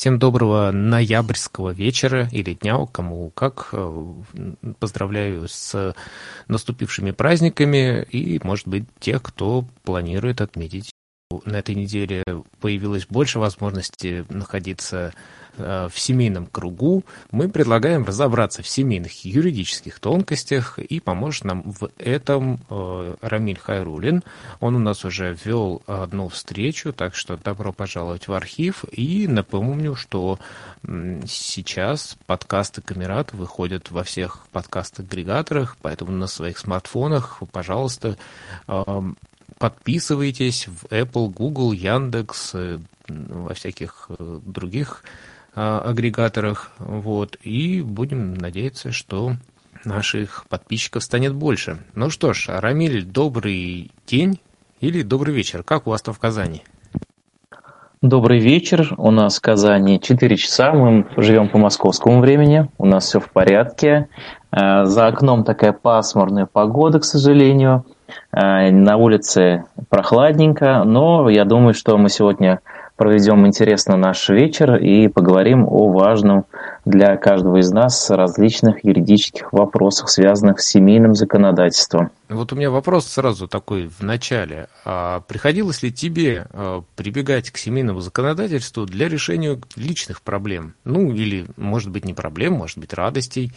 Всем доброго ноябрьского вечера или дня, кому как. Э, поздравляю с наступившими праздниками и, может быть, тех, кто планирует отметить. На этой неделе появилось больше возможностей находиться в семейном кругу, мы предлагаем разобраться в семейных юридических тонкостях, и поможет нам в этом э, Рамиль Хайрулин. Он у нас уже вел одну встречу, так что добро пожаловать в архив. И напомню, что сейчас подкасты Камерат выходят во всех подкаст-агрегаторах, поэтому на своих смартфонах, пожалуйста, э, подписывайтесь в Apple, Google, Яндекс, во всяких других агрегаторах. Вот, и будем надеяться, что наших подписчиков станет больше. Ну что ж, Рамиль, добрый день или добрый вечер. Как у вас-то в Казани? Добрый вечер. У нас в Казани 4 часа. Мы живем по московскому времени. У нас все в порядке. А, за окном такая пасмурная погода, к сожалению. А, на улице прохладненько, но я думаю, что мы сегодня проведем интересно наш вечер и поговорим о важном для каждого из нас различных юридических вопросах, связанных с семейным законодательством. Вот у меня вопрос сразу такой в начале. А приходилось ли тебе а, прибегать к семейному законодательству для решения личных проблем? Ну, или, может быть, не проблем, может быть, радостей?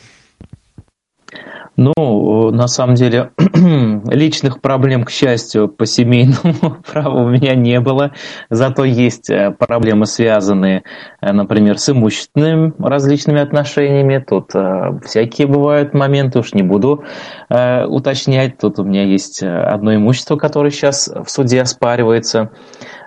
Ну, на самом деле, личных проблем, к счастью, по семейному праву у меня не было. Зато есть э, проблемы, связанные, э, например, с имущественными различными отношениями. Тут э, всякие бывают моменты, уж не буду э, уточнять. Тут у меня есть одно имущество, которое сейчас в суде оспаривается.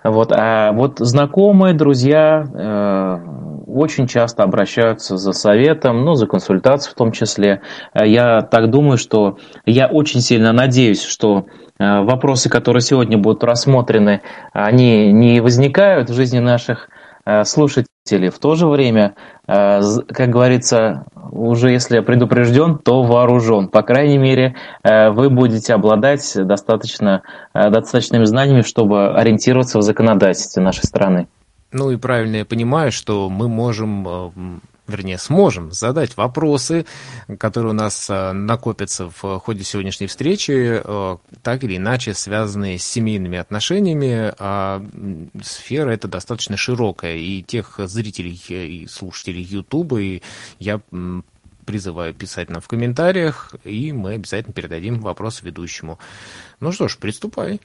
Вот. А вот знакомые, друзья э, очень часто обращаются за советом, ну, за консультацией в том числе. Я так думаю, что я очень сильно надеюсь, что э, вопросы, которые сегодня будут рассмотрены, они не возникают в жизни наших э, слушателей. В то же время, э, как говорится, уже если предупрежден, то вооружен. По крайней мере, вы будете обладать достаточно, достаточными знаниями, чтобы ориентироваться в законодательстве нашей страны. Ну и правильно я понимаю, что мы можем э, вернее, сможем задать вопросы, которые у нас э, накопятся в ходе сегодняшней встречи, э, так или иначе связанные с семейными отношениями, а сфера эта достаточно широкая, и тех зрителей и слушателей Ютуба, и я призываю писать нам в комментариях, и мы обязательно передадим вопрос ведущему. Ну что ж, приступай.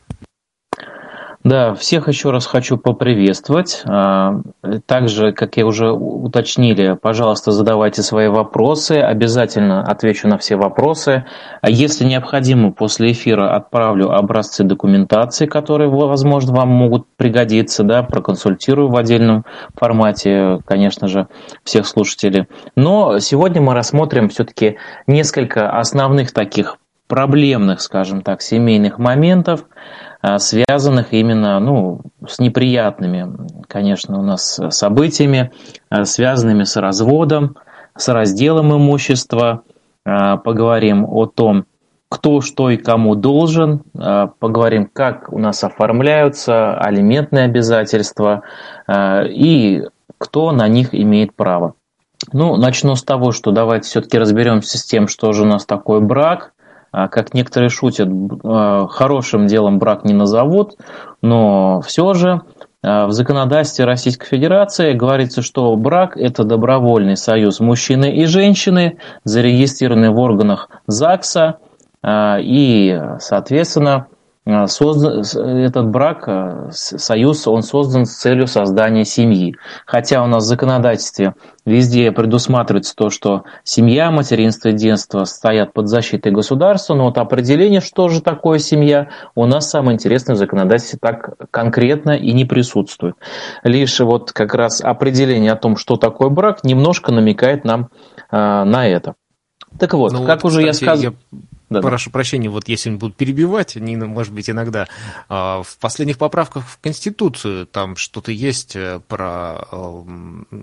Да, всех еще раз хочу поприветствовать. А, также, как я уже уточнили, пожалуйста, задавайте свои вопросы. Обязательно отвечу на все вопросы. А если необходимо, после эфира отправлю образцы документации, которые, возможно, вам могут пригодиться. Да, проконсультирую в отдельном формате, конечно же, всех слушателей. Но сегодня мы рассмотрим все-таки несколько основных таких проблемных, скажем так, семейных моментов, связанных именно ну, с неприятными, конечно, у нас событиями, а, связанными с разводом, с разделом имущества. А, поговорим о том, кто что и кому должен, поговорим, как у нас оформляются алиментные обязательства и кто на них имеет право. Ну, начну с того, что давайте все-таки разберемся с тем, что же у нас такое брак, а, как некоторые шутят, а, хорошим делом брак не назовут, но все же а, в законодательстве Российской Федерации говорится, что брак – это добровольный союз мужчины и женщины, зарегистрированный в органах ЗАГСа, и, соответственно, а, создан, этот брак, а, союз, он создан с целью создания семьи. Хотя у нас в законодательстве везде предусматривается то, что семья, материнство и детство стоят под защитой государства, но вот определение, что же такое семья, у нас самое интересное в законодательстве так конкретно и не присутствует. Лишь вот как раз определение о том, что такое брак, немножко намекает нам э, на это. Так вот, ну, как вот, уже кстати, я сказал... Я да, прошу да. прощения, вот если будут перебивать, они, может быть, иногда а, в последних поправках в Конституцию там что-то есть э, про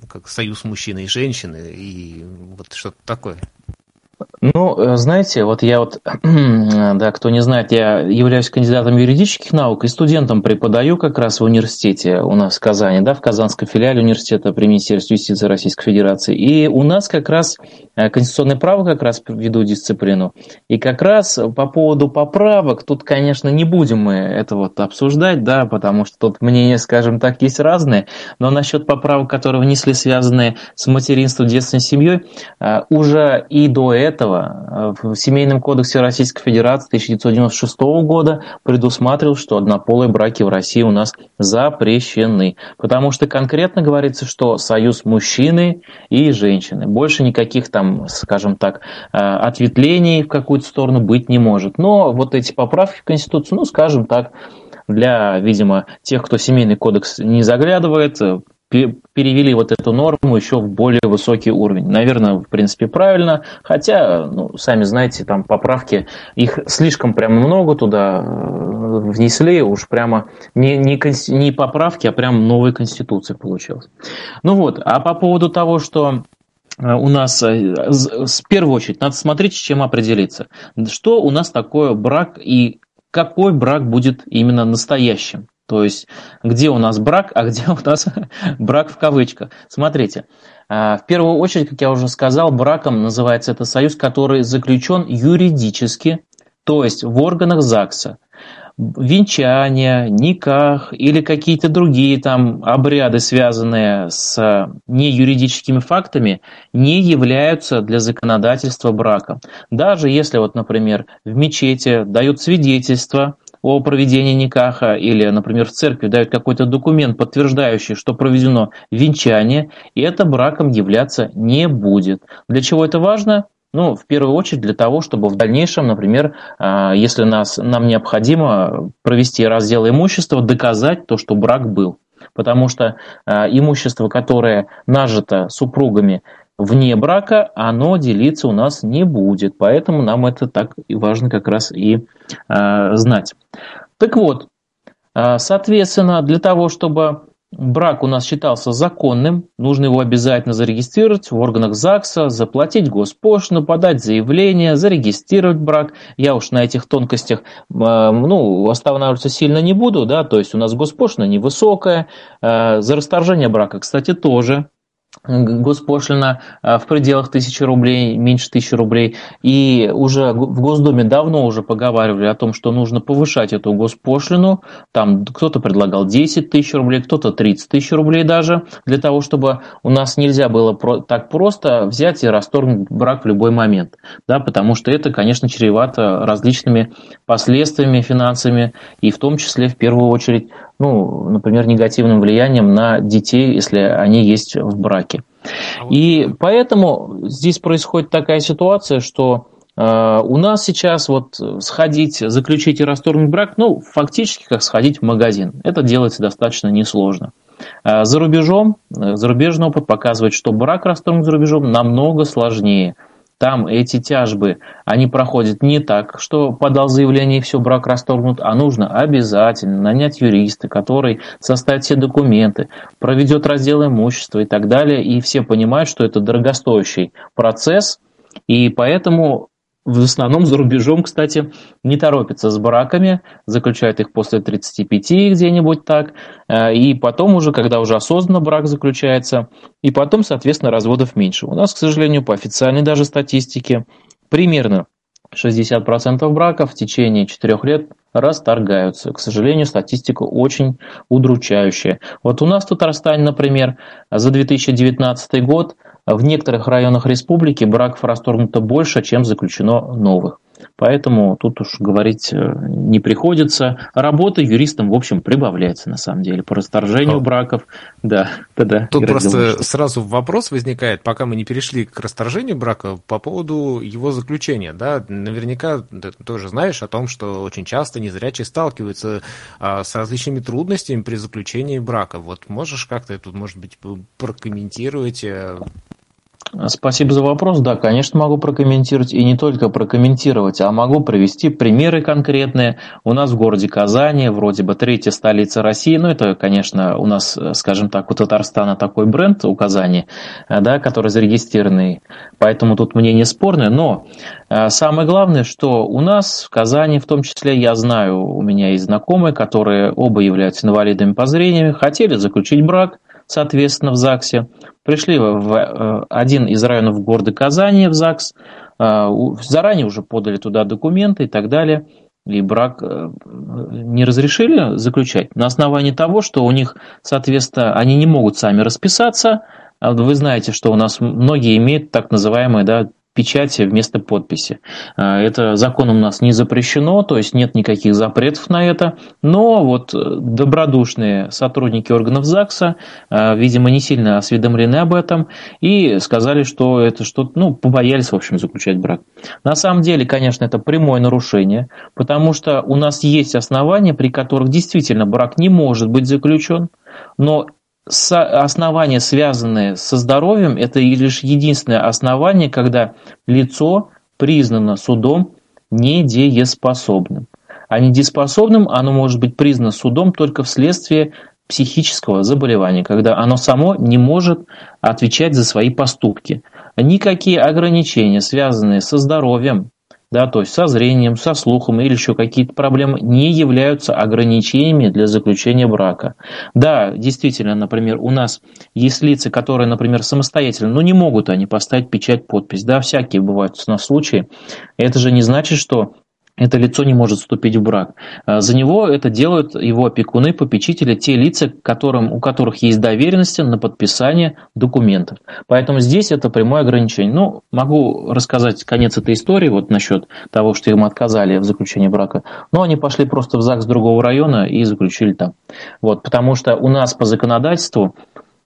как союз мужчины и женщины и вот что-то такое. Ну, э, знаете, вот я вот, да, кто не знает, я являюсь кандидатом юридических наук и студентом преподаю как раз в университете у нас в Казани, да, в Казанском филиале университета при Министерстве юстиции Российской Федерации. И у нас как раз э, конституционное право как раз веду дисциплину. И как раз по поводу поправок, тут, конечно, не будем мы это вот обсуждать, да, потому что тут мнения, скажем так, есть разные, но насчет поправок, которые внесли, связанные с материнством, детством, семьей, э, уже и до этого этого в Семейном кодексе Российской Федерации 1996 года предусматривал, что однополые браки в России у нас запрещены. Потому что конкретно говорится, что союз мужчины и женщины. Больше никаких там, скажем так, э, ответвлений в какую-то сторону быть не может. Но вот эти поправки в Конституцию, ну, скажем так, для, видимо, тех, кто семейный кодекс не заглядывает, перевели вот эту норму еще в более высокий уровень. Наверное, в принципе, правильно, хотя, ну, сами знаете, там поправки, их слишком прям много туда э, внесли, уж прямо не, не, не поправки, а прям новая конституция получилась. Ну вот, а по поводу того, что э, у нас, э, в первую очередь, надо смотреть, с чем определиться. Что у нас такое брак и какой брак будет именно настоящим. То есть, где у нас брак, а где у нас брак в кавычках. Смотрите, а, в первую очередь, как я уже сказал, браком называется это союз, который заключен юридически, то есть в органах ЗАГСа. Венчание, никах или какие-то другие там обряды, связанные с неюридическими фактами, не являются для законодательства браком. Даже если, вот, например, в мечети дают свидетельство о проведении никаха или, например, в церкви дают какой-то документ, подтверждающий, что проведено венчание, и это браком являться не будет. Для чего это важно? Ну, в первую очередь для того, чтобы в дальнейшем, например, а, если нас, нам необходимо провести раздел имущества, доказать то, что брак был. Потому что а, имущество, которое нажито супругами вне брака, оно делиться у нас не будет. Поэтому нам это так важно как раз и э, знать. Так вот, э, соответственно, для того, чтобы брак у нас считался законным, нужно его обязательно зарегистрировать в органах ЗАГСа, заплатить госпошлину, подать заявление, зарегистрировать брак. Я уж на этих тонкостях э, ну, останавливаться сильно не буду, да, то есть у нас госпошлина невысокая, за расторжение брака, кстати, тоже госпошлина а, в пределах тысячи рублей, меньше тысячи рублей. И уже в Госдуме давно уже поговаривали о том, что нужно повышать эту госпошлину. Там кто-то предлагал 10 тысяч рублей, кто-то 30 тысяч рублей даже, для того, чтобы у нас нельзя было так просто взять и расторгнуть брак в любой момент. Да, потому что это, конечно, чревато различными последствиями финансами, и в том числе, в первую очередь, ну, например, негативным влиянием на детей, если они есть в браке. А И поэтому здесь происходит такая ситуация, что э, у нас сейчас вот сходить, заключить и расторгнуть брак, ну, фактически как сходить в магазин. Это делается достаточно несложно. А за рубежом, э, зарубежный опыт показывает, что брак расторгнуть за рубежом намного сложнее – там эти тяжбы, они проходят не так, что подал заявление и все, брак расторгнут, а нужно обязательно нанять юриста, который составит все документы, проведет раздел имущества и так далее. И все понимают, что это дорогостоящий процесс, и поэтому в основном за рубежом, кстати, не торопятся с браками, заключают их после 35 где-нибудь так, э, и потом уже, когда уже осознанно брак заключается, и потом, соответственно, разводов меньше. У нас, к сожалению, по официальной даже статистике, примерно 60% браков в течение 4 лет расторгаются. К сожалению, статистика очень удручающая. Вот у нас в Татарстане, например, за 2019 год в некоторых районах республики браков расторгнуто больше, чем заключено новых. Поэтому тут уж говорить э, не приходится. Работа юристам, в общем, прибавляется на самом деле по расторжению О. браков. Да, да, Тут просто думаю, сразу вопрос возникает, пока мы не перешли к расторжению брака, по поводу его заключения. Да? Наверняка ты тоже знаешь о том, что очень часто незрячие сталкиваются а, с различными трудностями при заключении брака. Вот можешь как-то тут, может быть, прокомментировать, э, Спасибо за вопрос. Да, конечно, могу прокомментировать. И не только прокомментировать, а могу привести примеры конкретные. У нас в городе Казани, вроде бы третья столица России, ну это, конечно, у нас, скажем так, у Татарстана такой бренд у Казани, да, который зарегистрированный, поэтому тут мнение спорное. Но э, самое главное, что у нас в Казани, в том числе, я знаю, у меня есть знакомые, которые оба являются инвалидами по зрению, хотели заключить брак, соответственно, в ЗАГСе. Пришли в э, один из районов города Казани в ЗАГС, э, заранее уже подали туда документы и так далее, и брак э, не разрешили заключать на основании того, что у них, соответственно, они не могут сами расписаться, а вы знаете, что у нас многие имеют так называемые да, печати вместо подписи. А, это законом у нас не запрещено, то есть нет никаких запретов на это, но вот э, добродушные сотрудники органов ЗАГСа, а, видимо, не сильно осведомлены об этом и сказали, что это что-то, ну, побоялись, в общем, заключать брак. На самом деле, конечно, это прямое нарушение, потому что у нас есть основания, при которых действительно брак не может быть заключен, но основания, связанные со здоровьем, это лишь единственное основание, когда лицо признано судом недееспособным. А недееспособным оно может быть признано судом только вследствие психического заболевания, когда оно само не может отвечать за свои поступки. Никакие ограничения, связанные со здоровьем, да, то есть со зрением, со слухом или еще какие-то проблемы, не являются ограничениями для заключения брака. Да, действительно, например, у нас есть лица, которые, например, самостоятельно, но не могут они поставить печать, подпись. Да, всякие бывают у нас случаи. Это же не значит, что это лицо не может вступить в брак. А, за него это делают его опекуны, попечители, те лица, которым, у которых есть доверенности на подписание документов. Поэтому здесь это прямое ограничение. Ну, могу рассказать конец этой истории вот насчет того, что им отказали в заключении брака. Но они пошли просто в ЗАГС другого района и заключили там. Вот, потому что у нас по законодательству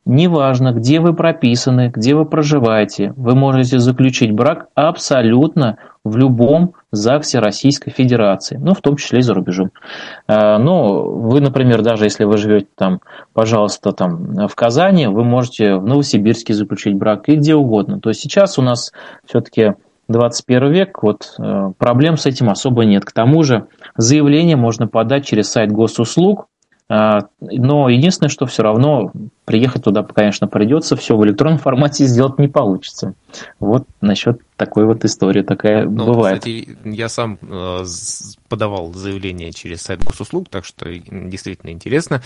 Неважно, где вы прописаны, где вы проживаете, вы можете заключить брак абсолютно в любом ЗАГСе Российской Федерации, ну, в том числе и за рубежом. А, но вы, например, даже если вы живете там, пожалуйста, там в Казани, вы можете в Новосибирске заключить брак и где угодно. То есть сейчас у нас все-таки 21 век, вот э, проблем с этим особо нет. К тому же заявление можно подать через сайт госуслуг, но единственное, что все равно приехать туда, конечно, придется, все в электронном формате сделать не получится. Вот насчет такой вот истории такая ну, бывает. Кстати, я сам э, подавал заявление через сайт госуслуг, так что действительно интересно.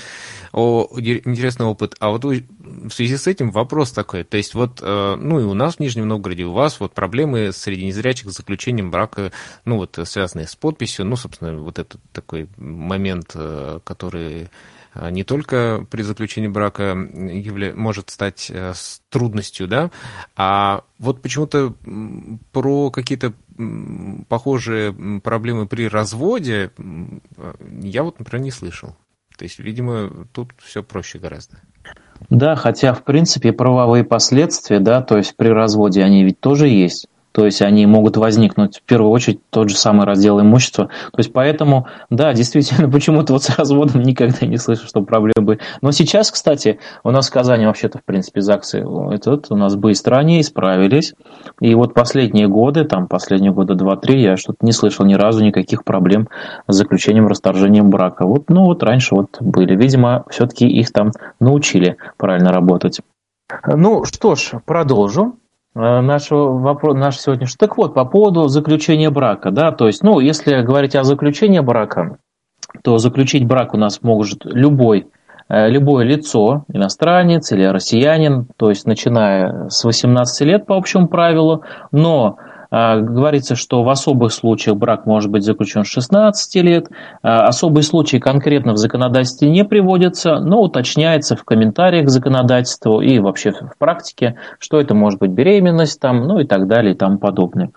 О, интересный опыт. А вот в связи с этим вопрос такой. То есть вот, э, ну и у нас в Нижнем Новгороде, у вас вот проблемы среди незрячих с заключением брака, ну вот связанные с подписью, ну, собственно, вот этот такой момент, э, который не только при заключении брака явля... может стать э, трудностью, да, а вот почему-то про какие-то похожие проблемы при разводе я вот, например, не слышал. То есть, видимо, тут все проще гораздо. Да, хотя, в принципе, правовые последствия, да, то есть при разводе они ведь тоже есть. То есть они могут возникнуть в первую очередь тот же самый раздел имущества. То есть поэтому, да, действительно, почему-то вот с разводом никогда не слышу, что проблемы были. Но сейчас, кстати, у нас в Казани вообще-то, в принципе, ЗАГСы этот, у нас быстро они исправились. И вот последние годы, там последние года два-три, я что-то не слышал ни разу никаких проблем с заключением, расторжением брака. Вот, ну вот раньше вот были. Видимо, все-таки их там научили правильно работать. Ну что ж, продолжу. Э, нашего вопроса, наш сегодняшний. Так вот, по поводу заключения брака, да, то есть, ну, если говорить о заключении брака, то заключить брак у нас может любой, э, любое лицо, иностранец или россиянин, то есть начиная с 18 лет по общему правилу, но говорится, что в особых случаях брак может быть заключен с 16 лет. А, особые случаи конкретно в законодательстве не приводятся, но уточняется в комментариях к законодательству и вообще в практике, что это может быть беременность, там, ну и так далее и тому подобное.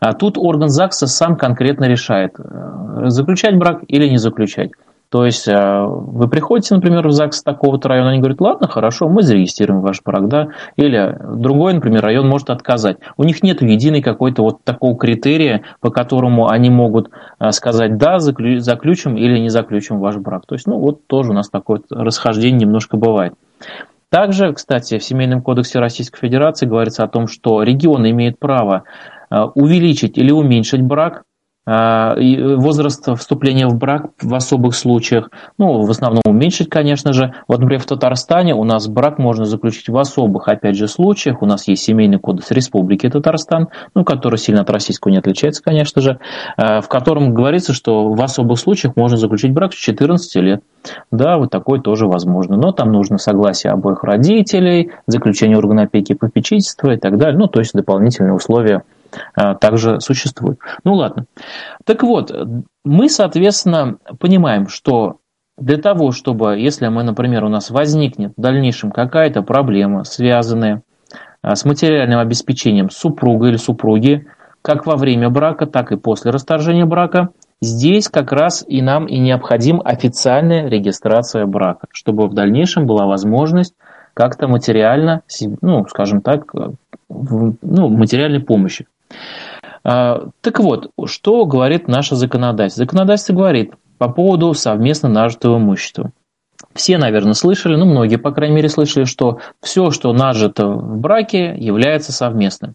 А тут орган ЗАГСа сам конкретно решает, э, заключать брак или не заключать. То есть э, вы приходите, например, в ЗАГС такого-то района, они говорят, ладно, хорошо, мы зарегистрируем ваш брак, да, или другой, например, район может отказать. У них нет единой какой-то вот такого критерия, по которому они могут э, сказать, да, заключим или не заключим ваш брак. То есть, ну, вот тоже у нас такое расхождение немножко бывает. Также, кстати, в Семейном кодексе Российской Федерации говорится о том, что регионы имеют право увеличить или уменьшить брак а, возраст вступления в брак в особых случаях, ну, в основном уменьшить, конечно же. Вот, например, в Татарстане у нас брак можно заключить в особых, опять же, случаях. У нас есть семейный кодекс Республики Татарстан, ну, который сильно от российского не отличается, конечно же, а, в котором говорится, что в особых случаях можно заключить брак с 14 лет. Да, вот такое тоже возможно. Но там нужно согласие обоих родителей, заключение органа опеки и попечительства и так далее. Ну, то есть дополнительные условия а, также существует. Ну ладно. Так вот, мы, соответственно, понимаем, что для того, чтобы, если мы, например, у нас возникнет в дальнейшем какая-то проблема, связанная а, с материальным обеспечением супруга или супруги, как во время брака, так и после расторжения брака, здесь как раз и нам и необходим официальная регистрация брака, чтобы в дальнейшем была возможность как-то материально, ну, скажем так, ну, материальной помощи. А, так вот, что говорит наше законодательство? Законодательство говорит по поводу совместно нажитого имущества. Все, наверное, слышали, ну, многие, по крайней мере, слышали, что все, что нажито в браке, является совместным.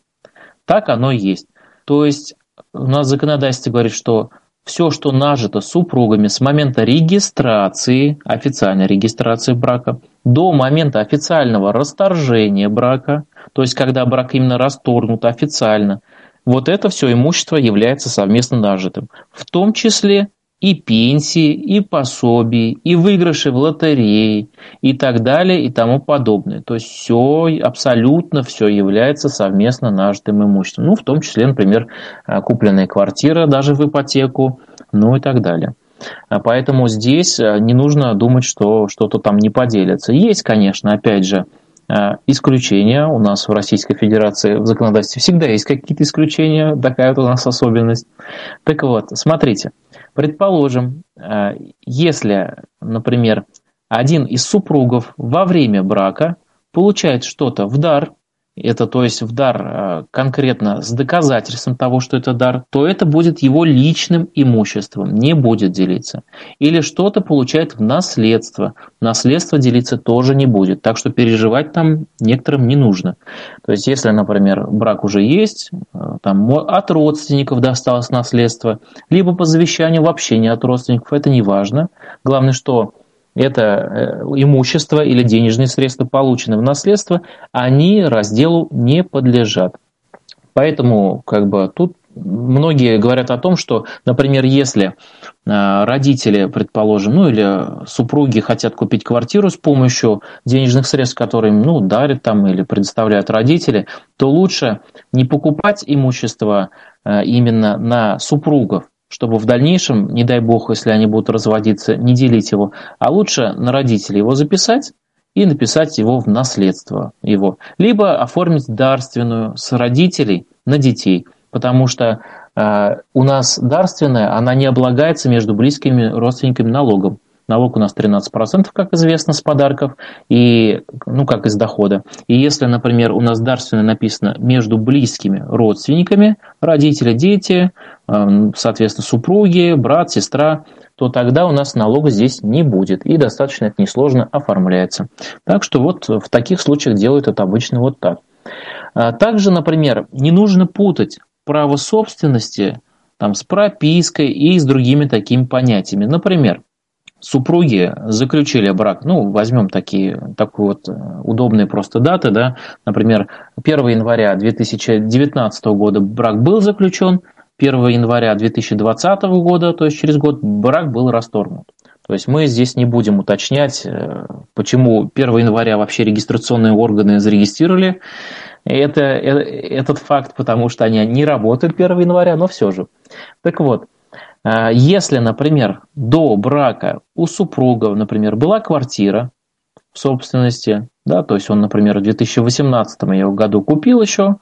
Так оно и есть. То есть у нас законодательство говорит, что все, что нажито супругами с момента регистрации, официальной регистрации брака, до момента официального расторжения брака, то есть когда брак именно расторгнут официально – вот это все имущество является совместно нажитым. В том числе и пенсии, и пособия, и выигрыши в лотерее, и так далее, и тому подобное. То есть все, абсолютно все является совместно нажитым имуществом. Ну, в том числе, например, э, купленная квартира даже в ипотеку, ну и так далее. А поэтому здесь э, не нужно думать, что что-то там не поделится. Есть, конечно, опять же, исключения. У нас в Российской Федерации в законодательстве всегда есть какие-то исключения, такая вот у нас особенность. Так вот, смотрите, предположим, э, если, например, один из супругов во время брака получает что-то в дар, это то есть в дар э, конкретно с доказательством того, что это дар, то это будет его личным имуществом, не будет делиться. Или что-то получает в наследство, наследство делиться тоже не будет, так что переживать там некоторым не нужно. То есть если, например, брак уже есть, э, там от родственников досталось наследство, либо по завещанию вообще не от родственников, это не важно. Главное, что это э, имущество или денежные средства, полученные в наследство, они разделу не подлежат. Поэтому как бы тут многие говорят о том, что, например, если э, родители, предположим, ну или супруги хотят купить квартиру с помощью денежных средств, которые им ну, дарят там или предоставляют родители, то лучше не покупать имущество э, именно на супругов, чтобы в дальнейшем, не дай бог, если они будут разводиться, не делить его, а лучше на родителей его записать и написать его в наследство его. Либо оформить дарственную с родителей на детей, потому что э, у нас дарственная, она не облагается между близкими родственниками налогом. Налог у нас 13%, как известно, с подарков, и, ну, как из дохода. И если, например, у нас дарственно написано между близкими родственниками, родители, дети, эм, соответственно, супруги, брат, сестра, то тогда у нас налога здесь не будет, и достаточно это несложно оформляется. Так что вот в таких случаях делают это обычно вот так. А также, например, не нужно путать право собственности там, с пропиской и с другими такими понятиями. Например, супруги заключили брак, ну, возьмем такие, такую вот э, удобные просто даты, да, например, 1 января 2019 года брак был заключен, 1 января 2020 года, то есть через год, брак был расторгнут. То есть мы здесь не будем уточнять, э, почему 1 января вообще регистрационные органы зарегистрировали это, это, этот факт, потому что они не работают 1 января, но все же. Так вот, если, например, до брака у супругов, например, была квартира в собственности, да, то есть он, например, в 2018 году купил еще,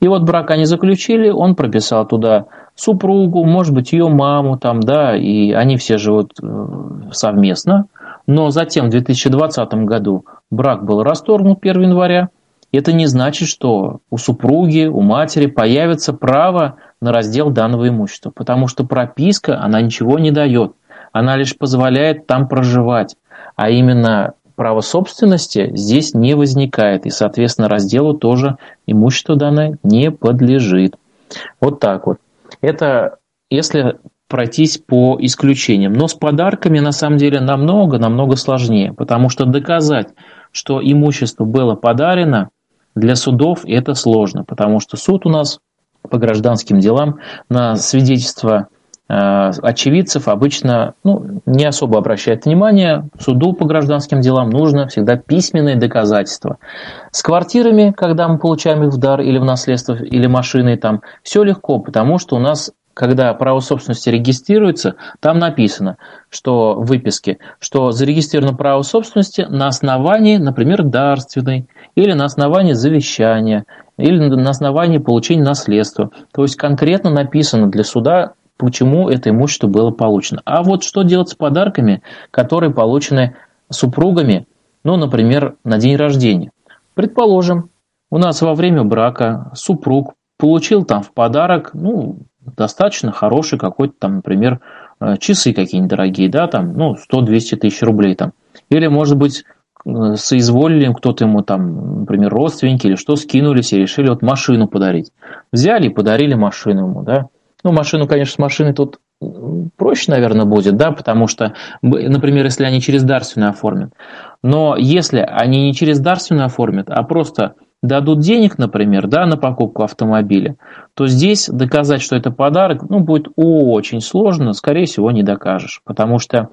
и вот брак они заключили, он прописал туда супругу, может быть, ее маму там, да, и они все живут э, совместно, но затем в 2020 году брак был расторгнут 1 января, это не значит, что у супруги, у матери появится право на раздел данного имущества, потому что прописка, она ничего не дает, она лишь позволяет там проживать, а именно право собственности здесь не возникает, и, соответственно, разделу тоже имущество данное не подлежит. Вот так вот. Это если пройтись по исключениям. Но с подарками на самом деле намного-намного сложнее, потому что доказать, что имущество было подарено, для судов это сложно, потому что суд у нас по гражданским делам на свидетельство э, очевидцев обычно ну, не особо обращает внимание. Суду по гражданским делам нужно всегда письменные доказательства. С квартирами, когда мы получаем их в дар или в наследство, или машиной, там все легко, потому что у нас когда право собственности регистрируется, там написано, что в выписке, что зарегистрировано право собственности на основании, например, дарственной, или на основании завещания, или на основании получения наследства. То есть конкретно написано для суда, почему это имущество было получено. А вот что делать с подарками, которые получены супругами, ну, например, на день рождения. Предположим, у нас во время брака супруг получил там в подарок, ну, достаточно хороший какой-то там, например, э, часы какие-нибудь дорогие, да, там, ну, 100-200 тысяч рублей там. Или, может быть, соизволили, кто-то ему там, например, родственники или что, скинулись и решили вот машину подарить. Взяли и подарили машину ему, да. Ну, машину, конечно, с машиной тут проще, наверное, будет, да, потому что, например, если они через дарственную оформят. Но если они не через дарственную оформят, а просто дадут денег, например, да, на покупку автомобиля, то здесь доказать, что это подарок, ну, будет очень сложно, скорее всего, не докажешь. Потому что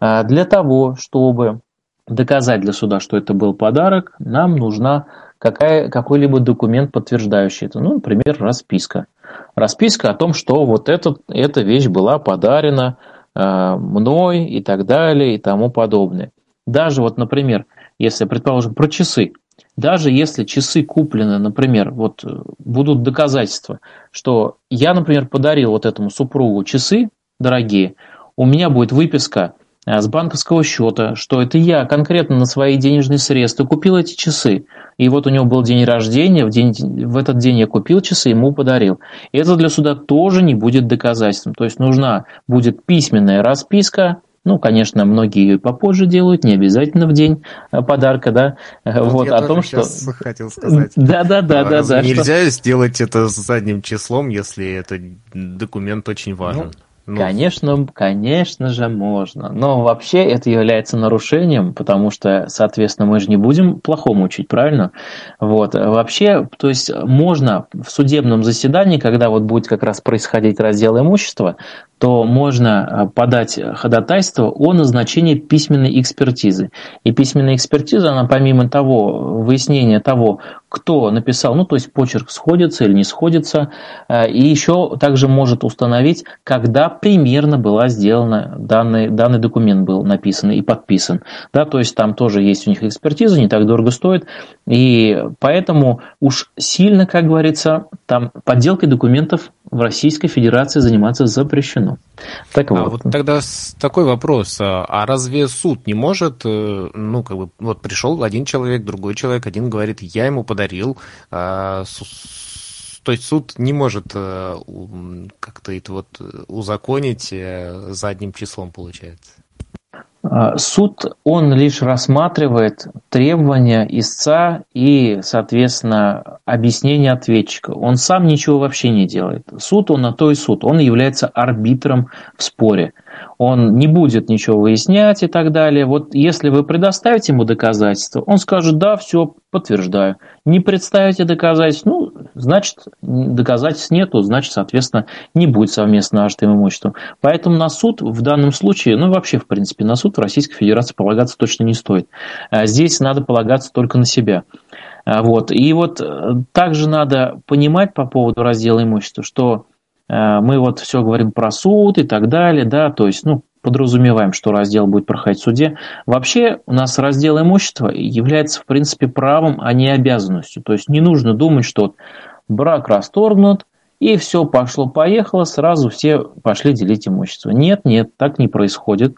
а, для того, чтобы доказать для суда, что это был подарок, нам нужна какая, какой-либо документ, подтверждающий это. Ну, например, расписка. Расписка о том, что вот этот, эта вещь была подарена э, мной и так далее и тому подобное. Даже вот, например, если, предположим, про часы – даже если часы куплены, например, вот э, будут доказательства, что я, например, подарил вот этому супругу часы дорогие, у меня будет выписка с банковского счета, что это я конкретно на свои денежные средства купил эти часы. И вот у него был день рождения, в, день, в этот день я купил часы, ему подарил. И это для суда тоже не будет доказательством. То есть нужна будет письменная расписка, ну, конечно, многие ее попозже делают, не обязательно в день э, подарка, да. Э, вот, вот о том, что... хотел сказать. Да, да, да, да, да. Нельзя что... сделать это с задним числом, если этот документ очень важен. Ну, ну... Конечно, конечно же можно. Но вообще это является нарушением, потому что, соответственно, мы же не будем плохому учить, правильно? Вот. Вообще, то есть можно в судебном заседании, когда вот будет как раз происходить раздел имущества, то можно э, подать ходатайство о назначении письменной экспертизы. И письменная экспертиза, она помимо того, выяснения того, кто написал, ну то есть почерк сходится или не сходится, э, и еще также может установить, когда примерно была сделана данный, данный документ был написан и подписан. Да, то есть там тоже есть у них экспертиза, не так дорого стоит, и поэтому уж сильно, как говорится, там подделкой документов в Российской Федерации заниматься запрещено. Так вот. А вот тогда такой вопрос. А, а разве суд не может, э, ну, как бы, вот пришел один человек, другой человек, один говорит, я ему подарил, а, то есть суд не может э, как-то это вот узаконить э, задним числом, получается? А, суд, он лишь рассматривает требования истца и, соответственно, объяснение ответчика. Он сам ничего вообще не делает. Суд, он на то и суд. Он является арбитром в споре он не будет ничего выяснять и так далее. Вот если вы предоставите ему доказательства, он скажет, да, все, подтверждаю. Не представите доказательств, ну, значит, доказательств нету, значит, соответственно, не будет совместно нажитым имуществом. Поэтому на суд в данном случае, ну, вообще, в принципе, на суд в Российской Федерации полагаться точно не стоит. А здесь надо полагаться только на себя. А вот. И вот э, также надо понимать по поводу раздела имущества, что мы вот все говорим про суд и так далее, да, то есть, ну, подразумеваем, что раздел будет проходить в суде. Вообще у нас раздел имущества является, в принципе, правом, а не обязанностью. То есть не нужно думать, что брак расторгнут, и все пошло-поехало, сразу все пошли делить имущество. Нет, нет, так не происходит.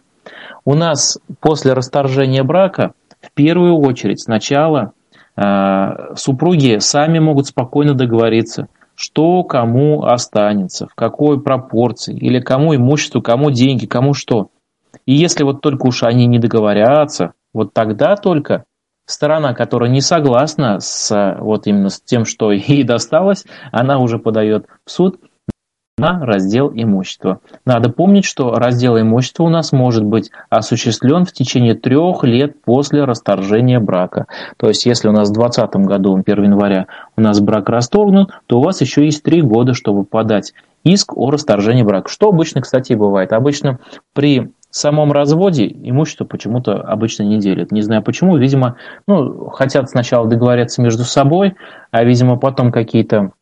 У нас после расторжения брака в первую очередь сначала э, супруги сами могут спокойно договориться – что кому останется, в какой пропорции, или кому имущество, кому деньги, кому что. И если вот только уж они не договорятся, вот тогда только сторона, которая не согласна с вот именно с тем, что ей досталось, она уже подает в суд на раздел имущества. Надо помнить, что раздел имущества у нас может быть осуществлен в течение трех лет после расторжения брака. То есть, если у нас в 2020 году, 1 января, у нас брак расторгнут, то у вас еще есть три года, чтобы подать иск о расторжении брака. Что обычно, кстати, бывает. Обычно при самом разводе имущество почему-то обычно не делят. Не знаю почему, видимо, ну, хотят сначала договориться между собой, а, видимо, потом какие-то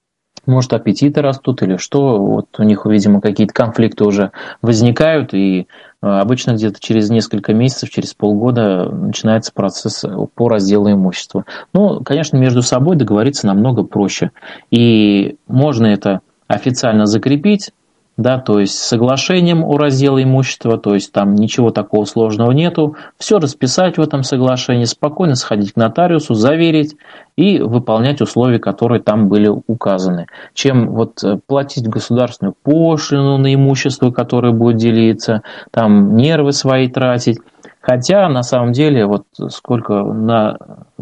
может, аппетиты растут или что, вот у них, видимо, какие-то конфликты уже возникают, и э, обычно где-то через несколько месяцев, через полгода начинается процесс по разделу имущества. Ну, конечно, между собой договориться намного проще, и можно это официально закрепить, да, то есть соглашением о разделе имущества, то есть там ничего такого сложного нету, все расписать в этом соглашении, спокойно сходить к нотариусу, заверить и выполнять условия, которые там были указаны. Чем вот э, платить государственную пошлину на имущество, которое будет делиться, там нервы свои тратить. Хотя на самом деле, вот сколько на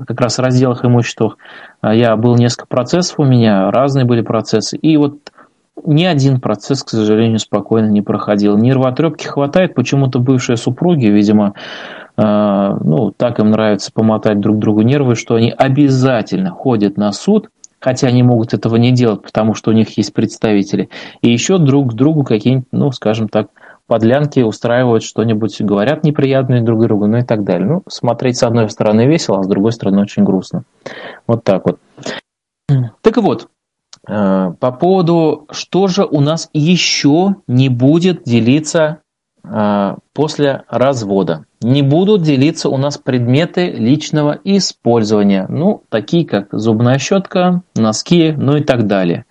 как раз разделах имуществах э, я был несколько процессов у меня, разные были процессы, и вот ни один процесс, к сожалению, спокойно не проходил. Нервотрепки хватает, почему-то бывшие супруги, видимо, э, ну, так им нравится помотать друг другу нервы, что они обязательно ходят на суд, хотя они могут этого не делать, потому что у них есть представители, и еще друг к другу какие-нибудь, ну, скажем так, подлянки устраивают что-нибудь, говорят неприятные друг другу, ну и так далее. Ну, смотреть с одной стороны весело, а с другой стороны очень грустно. Вот так вот. Так вот, по поводу, что же у нас еще не будет делиться э, после развода. Не будут делиться у нас предметы личного использования, ну, такие как зубная щетка, носки, ну и так далее.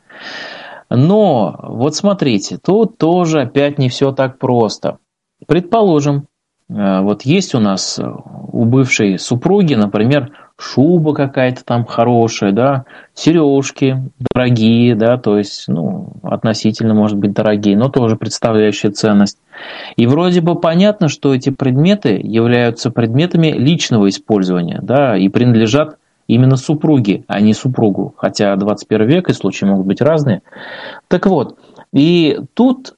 Но, вот смотрите, тут тоже опять не все так просто. Предположим, э, вот есть у нас у бывшей супруги, например, шуба какая-то там хорошая, да, сережки дорогие, да, то есть, ну, относительно, может быть, дорогие, но тоже представляющие ценность. И вроде бы понятно, что эти предметы являются предметами личного использования, да, и принадлежат именно супруге, а не супругу, хотя 21 век и случаи могут быть разные. Так вот, и тут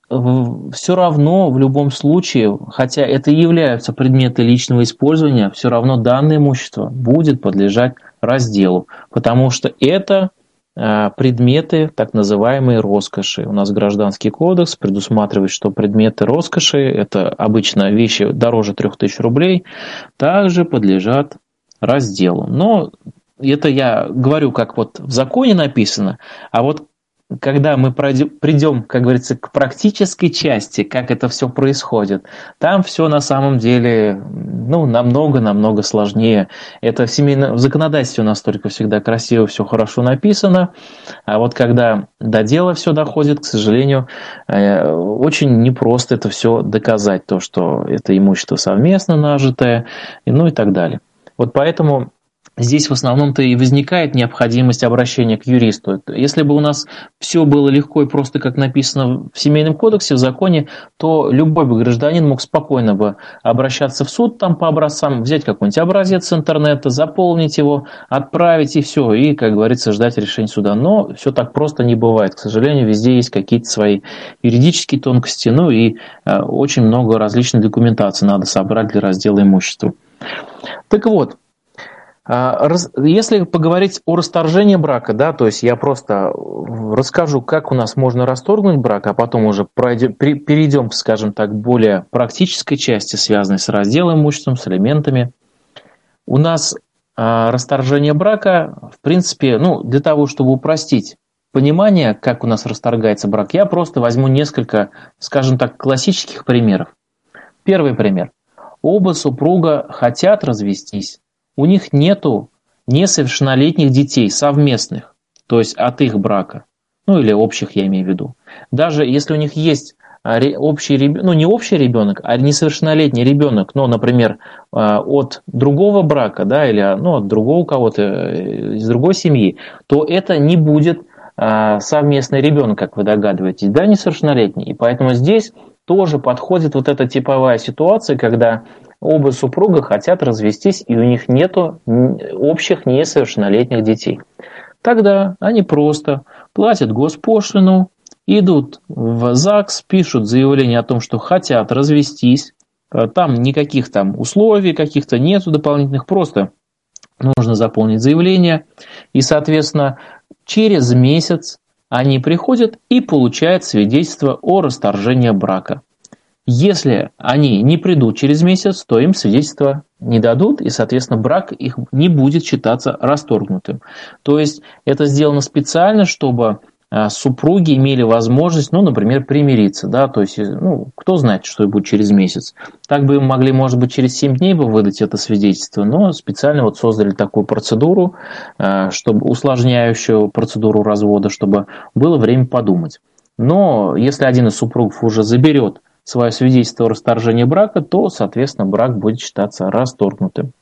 все равно в любом случае, хотя это и являются предметы личного использования, все равно данное имущество будет подлежать разделу, потому что это а, предметы так называемые роскоши. У нас гражданский кодекс предусматривает, что предметы роскоши, это обычно вещи дороже 3000 рублей, также подлежат разделу. Но это я говорю, как вот в законе написано, а вот когда мы придем, как говорится, к практической части, как это все происходит, там все на самом деле ну, намного-намного сложнее. Это в, семейном, в законодательстве у нас только всегда красиво, все хорошо написано, а вот когда до дела все доходит, к сожалению, э, очень непросто это все доказать, то, что это имущество совместно нажитое, ну и так далее. Вот поэтому Здесь в основном-то и возникает необходимость обращения к юристу. Если бы у нас все было легко и просто, как написано в Семейном кодексе, в законе, то любой бы гражданин мог спокойно бы обращаться в суд там по образцам, взять какой-нибудь образец с интернета, заполнить его, отправить и все, и, как говорится, ждать решения суда. Но все так просто не бывает. К сожалению, везде есть какие-то свои юридические тонкости, ну и э, очень много различной документации надо собрать для раздела имущества. Так вот, если поговорить о расторжении брака, да, то есть я просто расскажу, как у нас можно расторгнуть брак, а потом уже перейдем, скажем так, более практической части, связанной с разделом имуществом, с элементами. У нас а, расторжение брака, в принципе, ну, для того, чтобы упростить понимание, как у нас расторгается брак, я просто возьму несколько, скажем так, классических примеров. Первый пример. Оба супруга хотят развестись у них нету несовершеннолетних детей совместных, то есть от их брака, ну или общих я имею в виду. Даже если у них есть а, общий ребенок, ну не общий ребенок, а несовершеннолетний ребенок, ну, например, а, от другого брака, да, или ну, от другого кого-то э, из другой семьи, то это не будет а, совместный ребенок, как вы догадываетесь, да, несовершеннолетний. И поэтому здесь тоже подходит вот эта типовая ситуация, когда оба супруга хотят развестись, и у них нет общих несовершеннолетних детей. Тогда они просто платят госпошлину, идут в ЗАГС, пишут заявление о том, что хотят развестись, там никаких там условий каких-то нету дополнительных, просто нужно заполнить заявление, и, соответственно, через месяц они приходят и получают свидетельство о расторжении брака. Если они не придут через месяц, то им свидетельство не дадут, и, соответственно, брак их не будет считаться расторгнутым. То есть это сделано специально, чтобы а, супруги имели возможность, ну, например, примириться, да, то есть, ну, кто знает, что будет через месяц. Так бы могли, может быть, через 7 дней бы выдать это свидетельство, но специально вот создали такую процедуру, а, чтобы усложняющую процедуру развода, чтобы было время подумать. Но если один из супругов уже заберет свое свидетельство о расторжении брака, то, соответственно, брак будет считаться расторгнутым.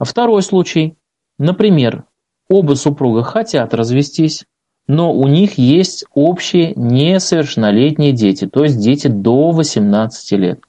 Второй случай. Например, оба супруга хотят развестись, но у них есть общие несовершеннолетние дети, то есть дети до 18 лет.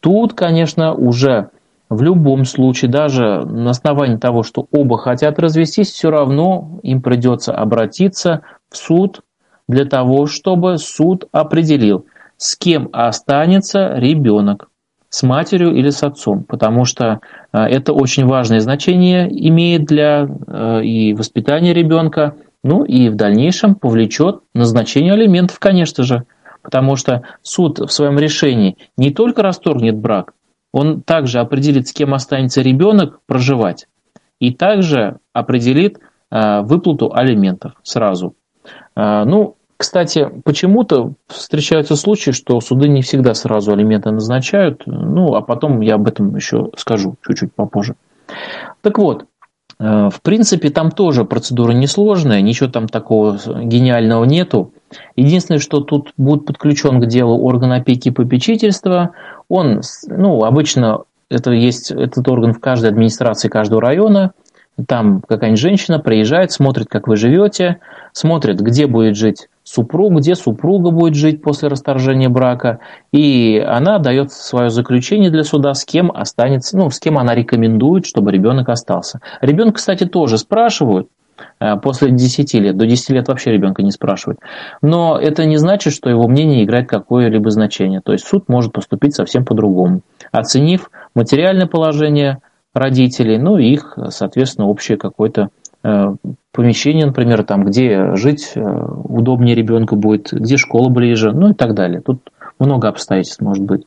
Тут, конечно, уже в любом случае, даже на основании того, что оба хотят развестись, все равно им придется обратиться в суд для того, чтобы суд определил, с кем останется ребенок, с матерью или с отцом, потому что э, это очень важное значение имеет для э, и воспитания ребенка, ну и в дальнейшем повлечет назначение алиментов, конечно же, потому что суд в своем решении не только расторгнет брак, он также определит, с кем останется ребенок проживать, и также определит э, выплату алиментов сразу. Ну, кстати, почему-то встречаются случаи, что суды не всегда сразу алименты назначают, ну, а потом я об этом еще скажу чуть-чуть попозже. Так вот, Э, в принципе, там тоже процедура несложная, ничего там такого гениального нету. Единственное, что тут будет подключен к делу орган опеки и попечительства, он, ну, обычно это есть этот орган в каждой администрации каждого района, там какая-нибудь женщина приезжает, смотрит, как вы живете, смотрит, где будет жить супруг, где супруга будет жить после расторжения брака, и она дает свое заключение для суда, с кем останется, ну, с кем она рекомендует, чтобы ребенок остался. Ребенка, кстати, тоже спрашивают, э, после 10 лет. До 10 лет вообще ребенка не спрашивают. Но это не значит, что его мнение играет какое-либо значение. То есть суд может поступить совсем по-другому, оценив материальное положение родителей, ну и их, соответственно, общее какое-то помещение, например, там, где жить э, удобнее ребенку будет, где школа ближе, ну и так далее. Тут много обстоятельств может быть.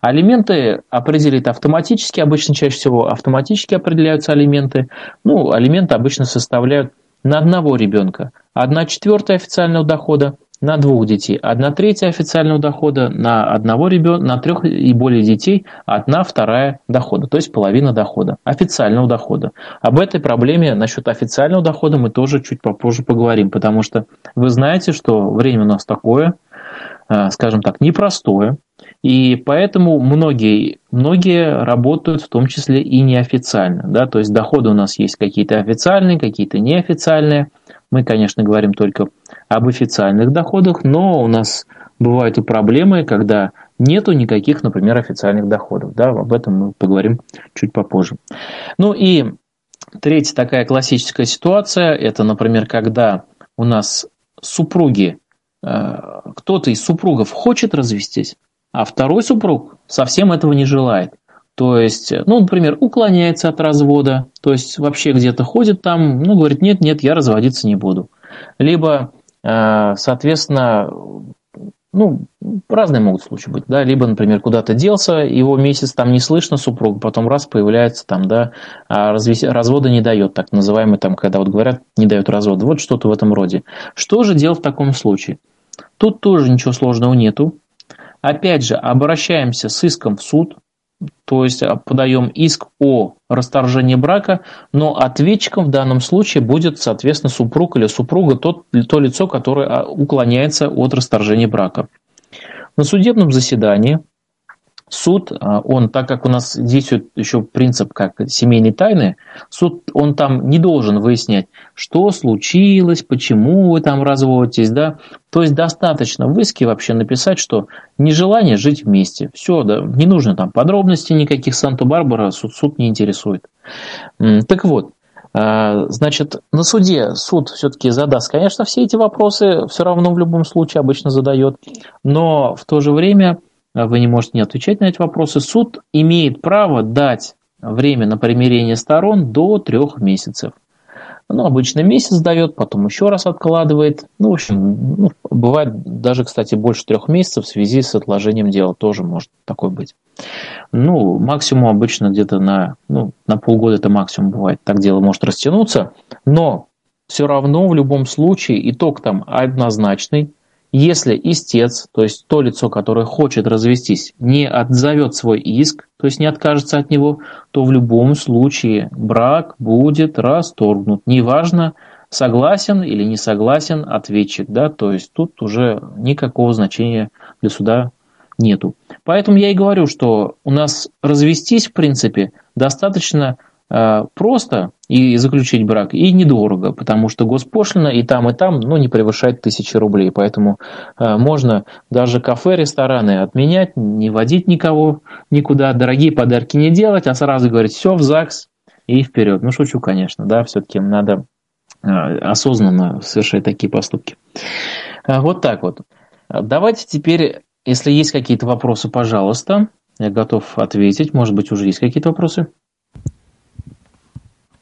Алименты определит автоматически, обычно чаще всего автоматически определяются алименты. Ну, алименты обычно составляют на одного ребенка. Одна четвертая официального дохода на двух детей, одна третья официального дохода на одного ребенка, на трех и более детей, одна вторая дохода, то есть половина дохода, официального дохода. Об этой проблеме насчет официального дохода мы тоже чуть попозже поговорим, потому что вы знаете, что время у нас такое, э, скажем так, непростое, и поэтому многие, многие работают в том числе и неофициально. Да? То есть доходы у нас есть какие-то официальные, какие-то неофициальные. Мы, конечно, говорим только об официальных доходах, но у нас бывают и проблемы, когда нету никаких, например, официальных доходов. Да? Об этом мы поговорим чуть попозже. Ну и третья такая классическая ситуация, это, например, когда у нас супруги, э, кто-то из супругов хочет развестись, а второй супруг совсем этого не желает. То есть, ну, например, уклоняется от развода, то есть вообще где-то ходит там, ну, говорит, нет, нет, я разводиться не буду. Либо, э, соответственно, ну, разные могут случаи быть, да, либо, например, куда-то делся, его месяц там не слышно супруг, потом раз появляется там, да, а развода не дает, так называемый там, когда вот говорят, не дает развода, вот что-то в этом роде. Что же делать в таком случае? Тут тоже ничего сложного нету, Опять же, обращаемся с иском в суд, то есть а, подаем иск о расторжении брака, но ответчиком в данном случае будет, соответственно, супруг или супруга, тот, то лицо, которое а, уклоняется от расторжения брака. На судебном заседании суд, а, он, так как у нас действует еще принцип как семейной тайны, суд, он там не должен выяснять, что случилось, почему вы там разводитесь, да. То есть достаточно в иске вообще написать, что нежелание жить вместе. Все, да, не нужно там подробностей никаких Санта-Барбара, суд, суд не интересует. Так вот, а, Значит, на суде суд все-таки задаст, конечно, все эти вопросы, все равно в любом случае обычно задает, но в то же время вы не можете не отвечать на эти вопросы, суд имеет право дать время на примирение сторон до трех месяцев. Ну, обычно месяц дает, потом еще раз откладывает. Ну, в общем, ну, бывает даже, кстати, больше трех месяцев в связи с отложением дела. Тоже может такое быть. Ну, максимум обычно где-то на, ну, на полгода это максимум бывает. Так дело может растянуться. Но все равно в любом случае итог там однозначный. Если истец, то есть то лицо, которое хочет развестись, не отзовет свой иск, то есть не откажется от него, то в любом случае брак будет расторгнут. Неважно, согласен или не согласен ответчик, да, то есть тут уже никакого значения для суда нету. Поэтому я и говорю, что у нас развестись, в принципе, достаточно просто и заключить брак, и недорого, потому что госпошлина и там, и там ну, не превышает тысячи рублей. Поэтому э, можно даже кафе, рестораны отменять, не водить никого никуда, дорогие подарки не делать, а сразу говорить все в ЗАГС и вперед. Ну, шучу, конечно, да, все-таки надо э, осознанно совершать такие поступки. Вот так вот. Давайте теперь, если есть какие-то вопросы, пожалуйста, я готов ответить. Может быть, уже есть какие-то вопросы?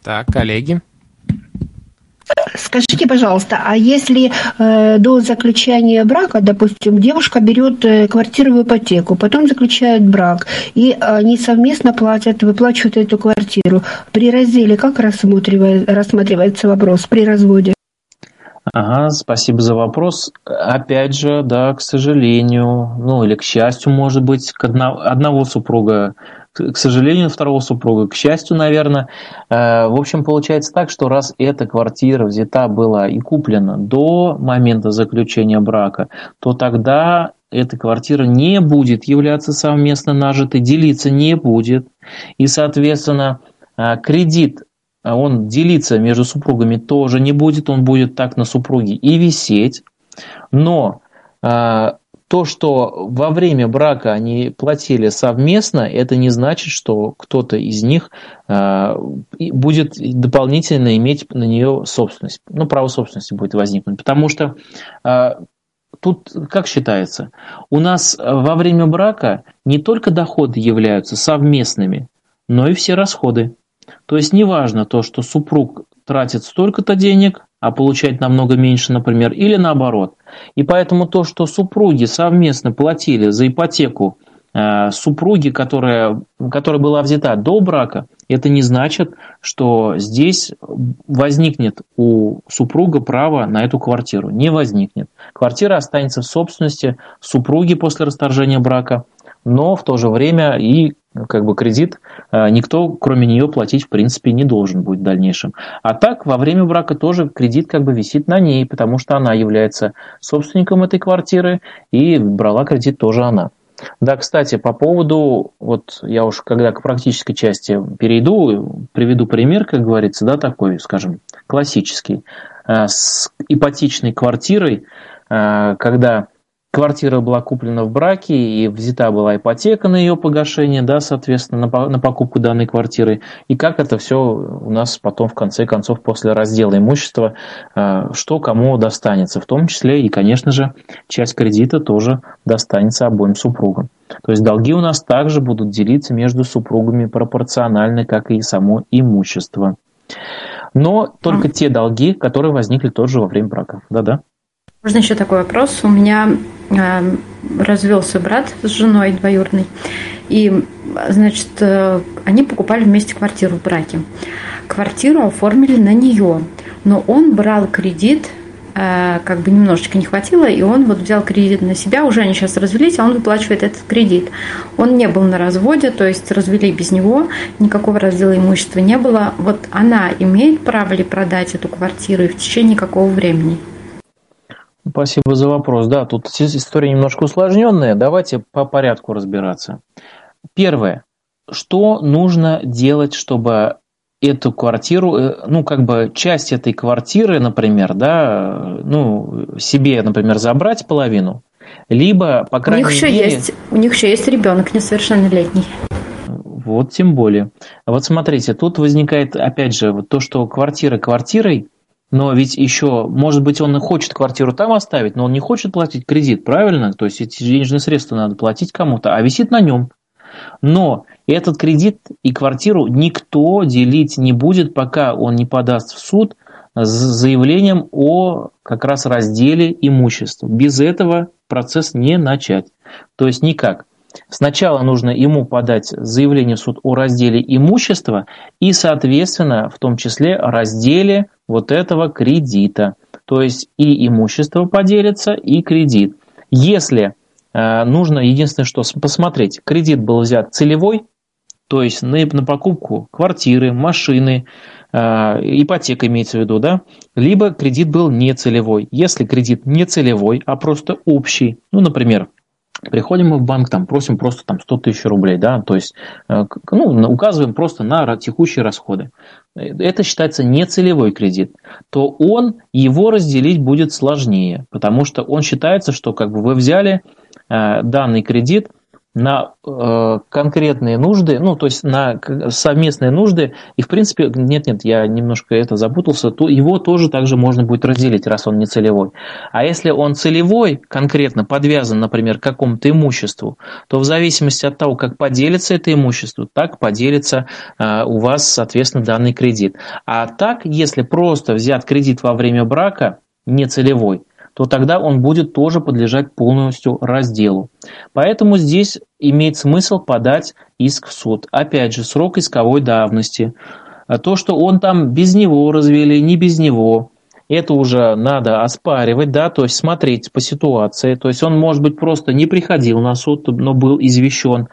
Так, коллеги. Скажите, пожалуйста, а если э, до заключения брака, допустим, девушка берет э, квартиру в ипотеку, потом заключает брак, и они совместно платят, выплачивают эту квартиру, при разделе как рассматривается, рассматривается вопрос при разводе? Ага, спасибо за вопрос. Опять же, да, к сожалению, ну или к счастью, может быть, к одно, одного супруга к сожалению, второго супруга, к счастью, наверное. Э, в общем, получается так, что раз эта квартира взята была и куплена до момента заключения брака, то тогда эта квартира не будет являться совместно нажитой, делиться не будет. И, соответственно, э, кредит он делиться между супругами тоже не будет, он будет так на супруге и висеть. Но э, то, что во время брака они платили совместно, это не значит, что кто-то из них э, будет дополнительно иметь на нее собственность. Ну, право собственности будет возникнуть. Потому что тут как считается? У нас во время брака не только доходы являются совместными, но и все расходы. То есть неважно то, что супруг тратит столько-то денег, а получать намного меньше, например, или наоборот. И поэтому то, что супруги совместно платили за ипотеку э, супруги, которая, которая была взята до брака, это не значит, что здесь возникнет у супруга право на эту квартиру. Не возникнет. Квартира останется в собственности супруги после расторжения брака, но в то же время и как бы кредит э, никто, кроме нее, платить в принципе не должен будет в дальнейшем. А так, во время брака тоже кредит как бы висит на ней, потому что она является собственником этой квартиры и брала кредит тоже она. Да, кстати, по поводу, вот я уж когда к практической части перейду, приведу пример, как говорится, да, такой, скажем, классический, э, с ипотечной квартирой, э, когда квартира была куплена в браке и взята была ипотека на ее погашение, да, соответственно, на, на покупку данной квартиры, и как это все у нас потом в конце концов после раздела имущества, э, что кому достанется, в том числе и, конечно же, часть кредита тоже достанется обоим супругам. То есть долги у нас также будут делиться между супругами пропорционально, как и само имущество. Но только те долги, которые возникли тоже во время брака. Да-да. Можно еще такой вопрос? У меня э, развелся брат с женой двоюродной, и, значит, э, они покупали вместе квартиру в браке. Квартиру оформили на нее, но он брал кредит, э, как бы немножечко не хватило, и он вот взял кредит на себя, уже они сейчас развелись, а он выплачивает этот кредит. Он не был на разводе, то есть развели без него, никакого раздела имущества не было. Вот она имеет право ли продать эту квартиру и в течение какого времени? Спасибо за вопрос. Да, тут история немножко усложненная. Давайте по порядку разбираться. Первое. Что нужно делать, чтобы эту квартиру, э, ну, как бы часть этой квартиры, например, да, ну, себе, например, забрать половину, либо, по крайней у них мере... Еще есть, у них еще есть ребенок несовершеннолетний. Вот тем более. Вот смотрите, тут возникает, опять же, вот то, что квартира квартирой, но ведь еще, может быть, он хочет квартиру там оставить, но он не хочет платить кредит, правильно? То есть эти денежные средства надо платить кому-то, а висит на нем. Но этот кредит и квартиру никто делить не будет, пока он не подаст в суд с заявлением о как раз разделе имущества. Без этого процесс не начать. То есть никак. Сначала нужно ему подать заявление в суд о разделе имущества и, соответственно, в том числе разделе вот этого кредита. То есть и имущество поделится, и кредит. Если э, нужно единственное, что посмотреть, кредит был взят целевой, то есть на, на покупку квартиры, машины, э, ипотека имеется в виду, да, либо кредит был нецелевой. Если кредит не целевой, а просто общий, ну, например, Приходим мы в банк, там, просим просто там, 100 тысяч рублей, да, то есть э, ну, указываем просто на текущие расходы. Это считается нецелевой кредит, то он, его разделить будет сложнее, потому что он считается, что как бы вы взяли э, данный кредит – на э, конкретные нужды, ну, то есть на совместные нужды, и, в принципе, нет-нет, я немножко это запутался, то его тоже также можно будет разделить, раз он не целевой. А если он целевой, конкретно подвязан, например, к какому-то имуществу, то в зависимости от того, как поделится это имущество, так поделится э, у вас, соответственно, данный кредит. А так, если просто взят кредит во время брака, не целевой, то тогда он будет тоже подлежать полностью разделу. Поэтому здесь имеет смысл подать иск в суд. Опять же, срок исковой давности. А то, что он там без него развели, не без него, это уже надо оспаривать, да, то есть смотреть по ситуации. То есть он, может быть, просто не приходил на суд, но был извещен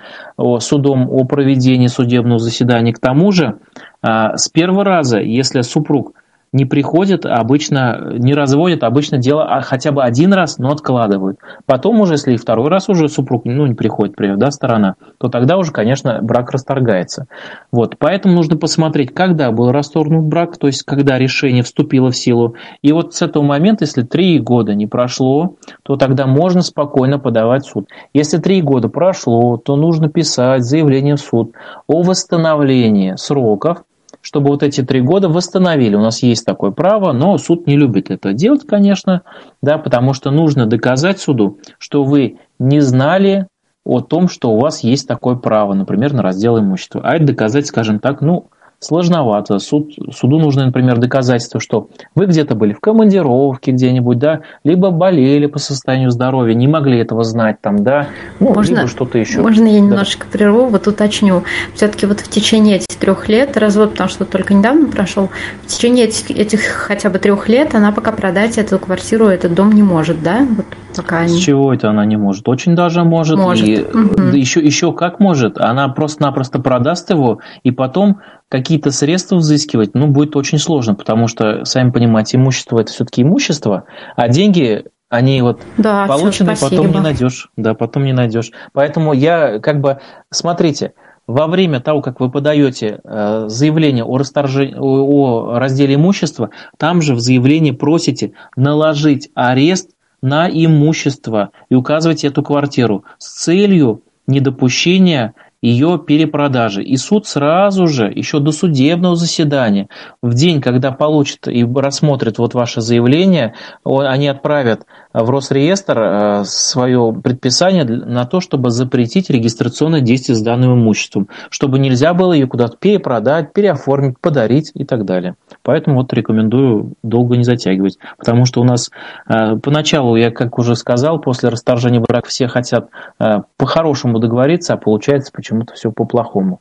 судом о проведении судебного заседания. К тому же, а, с первого раза, если супруг не приходят, обычно не разводят, обычно дело а хотя бы один раз, но откладывают. Потом уже, если и второй раз уже супруг ну, не приходит, например, да, сторона, то тогда уже, конечно, брак расторгается. Вот, поэтому нужно посмотреть, когда был расторгнут брак, то есть когда решение вступило в силу. И вот с этого момента, если три года не прошло, то тогда можно спокойно подавать в суд. Если три года прошло, то нужно писать заявление в суд о восстановлении сроков чтобы вот эти три года восстановили. У нас есть такое право, но суд не любит это делать, конечно, да, потому что нужно доказать суду, что вы не знали о том, что у вас есть такое право, например, на раздел имущества. А это доказать, скажем так, ну, сложновато. Суд, суду нужно, например, доказательство, что вы где-то были в командировке где-нибудь, да, либо болели по состоянию здоровья, не могли этого знать там, да, ну, можно, либо что-то еще. Можно я немножечко да. прерву, вот уточню. Все-таки вот в течение этих трех лет, развод, потому что только недавно прошел, в течение этих, этих хотя бы трех лет она пока продать эту квартиру, этот дом не может, да? Вот пока С чего это она не может? Очень даже может. может. И угу. еще, еще как может. Она просто-напросто продаст его, и потом какие-то средства взыскивать, ну, будет очень сложно, потому что, сами понимаете, имущество – это все-таки имущество, а деньги они вот да, получены, потом не найдешь. Да, потом не найдешь. Поэтому я как бы, смотрите, во время того, как вы подаете э, заявление о, расторжении, о разделе имущества, там же в заявлении просите наложить арест на имущество и указывать эту квартиру с целью недопущения ее перепродажи. И суд сразу же, еще до судебного заседания, в день, когда получит и рассмотрит вот ваше заявление, они отправят в Росреестр э, свое предписание на то, чтобы запретить регистрационное действие с данным имуществом, чтобы нельзя было ее куда-то перепродать, переоформить, подарить и так далее. Поэтому вот рекомендую долго не затягивать, потому что у нас э, поначалу, я как уже сказал, после расторжения брака все хотят э, по-хорошему договориться, а получается почему-то все по-плохому.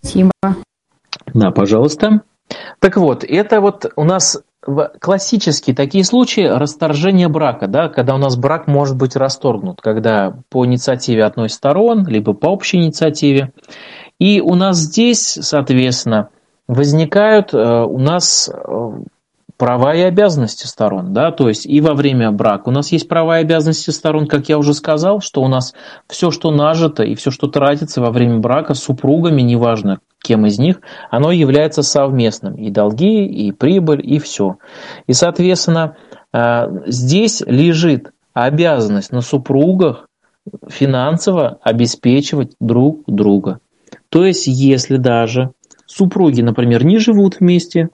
Спасибо. Да, пожалуйста. Так вот, это вот у нас классические такие случаи расторжения брака, да, когда у нас брак может быть расторгнут, когда по инициативе одной из сторон, либо по общей инициативе. И у нас здесь, соответственно, возникают э, у нас э, права и обязанности сторон, да, то есть и во время брака у нас есть права и обязанности сторон, как я уже сказал, что у нас все, что нажито и все, что тратится во время брака с супругами, неважно кем из них, оно является совместным, и долги, и прибыль, и все. И, соответственно, э, здесь лежит обязанность на супругах финансово обеспечивать друг друга. То есть, если даже супруги, например, не живут вместе,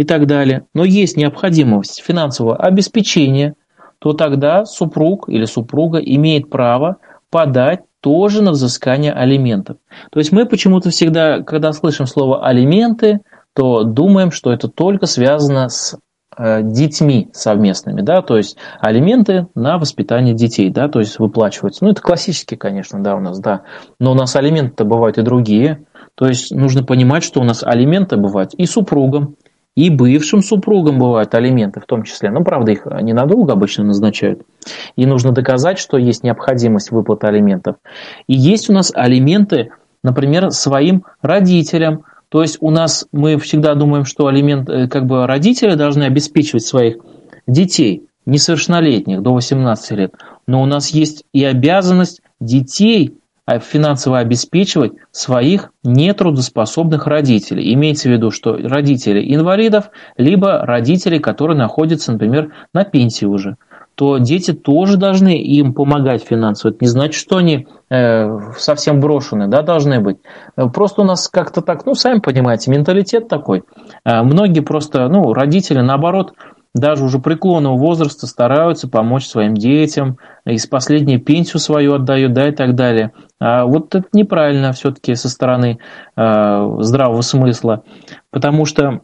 и так далее, но есть необходимость финансового обеспечения, то тогда супруг или супруга имеет право подать тоже на взыскание алиментов. То есть мы почему-то всегда, когда слышим слово алименты, то думаем, что это только связано с э, детьми совместными, да, то есть алименты на воспитание детей, да, то есть выплачиваются. Ну, это классические, конечно, да, у нас, да. Но у нас алименты бывают и другие. То есть нужно понимать, что у нас алименты бывают и супругам, и бывшим супругам бывают алименты в том числе. Но, правда, их ненадолго обычно назначают. И нужно доказать, что есть необходимость выплаты алиментов. И есть у нас алименты, например, своим родителям. То есть у нас мы всегда думаем, что алимент, э, как бы родители должны обеспечивать своих детей, несовершеннолетних, до 18 лет. Но у нас есть и обязанность детей финансово обеспечивать своих нетрудоспособных родителей. Имеется в виду, что родители инвалидов, либо родители, которые находятся, например, на пенсии уже то дети тоже должны им помогать финансово. Это не значит, что они э, совсем брошены, да, должны быть. Просто у нас как-то так, ну, сами понимаете, менталитет такой. Э, многие просто, ну, родители, наоборот, даже уже преклонного возраста стараются помочь своим детям, из последней пенсию свою отдают, да, и так далее. А вот это неправильно все-таки со стороны э, здравого смысла, потому что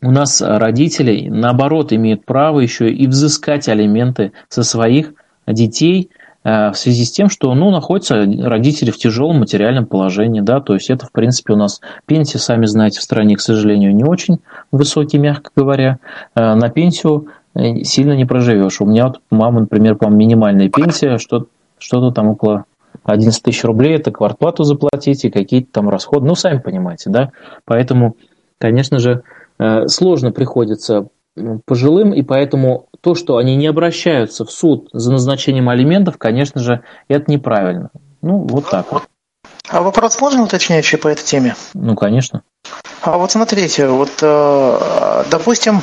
у нас родители, наоборот, имеют право еще и взыскать алименты со своих детей – в связи с тем, что ну, находятся родители в тяжелом материальном положении. Да, то есть это, в принципе, у нас пенсии, сами знаете, в стране, к сожалению, не очень высокие, мягко говоря. Э, на пенсию э, сильно не проживешь. У меня вот мама, например, по минимальная пенсия, что, что-то там около 11 тысяч рублей, это квартплату заплатить и какие-то там расходы. Ну, сами понимаете, да. Поэтому, конечно же, сложно приходится пожилым, и поэтому то, что они не обращаются в суд за назначением алиментов, конечно же, это неправильно. Ну, вот так вот. А вопрос можно уточняющий по этой теме? Ну, конечно. А вот смотрите, вот, э, допустим,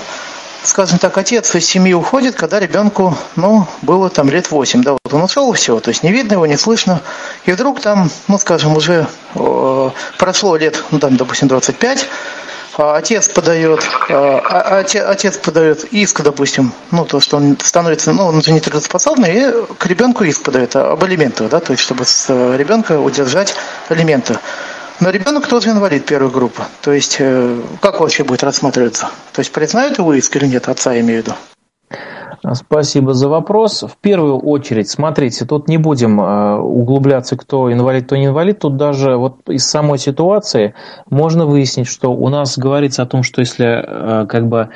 скажем так, отец из семьи уходит, когда ребенку, ну, было там лет 8, да, вот он ушел и все, то есть не видно его, не слышно, и вдруг там, ну, скажем, уже э, прошло лет, ну, там, допустим, 25, а отец подает, а, а, отец подает иск, допустим, ну, то, что он становится, ну, он уже не трудоспособный, и к ребенку иск подает об алиментах, да, то есть, чтобы с э, ребенка удержать алименты. Но ребенок тоже инвалид первой группы. То есть, э, как вообще будет рассматриваться? То есть, признают его иск или нет, отца имею в виду? Спасибо за вопрос. В первую очередь, смотрите, тут не будем э, углубляться, кто инвалид, кто не инвалид. Тут даже вот из самой ситуации можно выяснить, что у нас говорится о том, что если э, как бы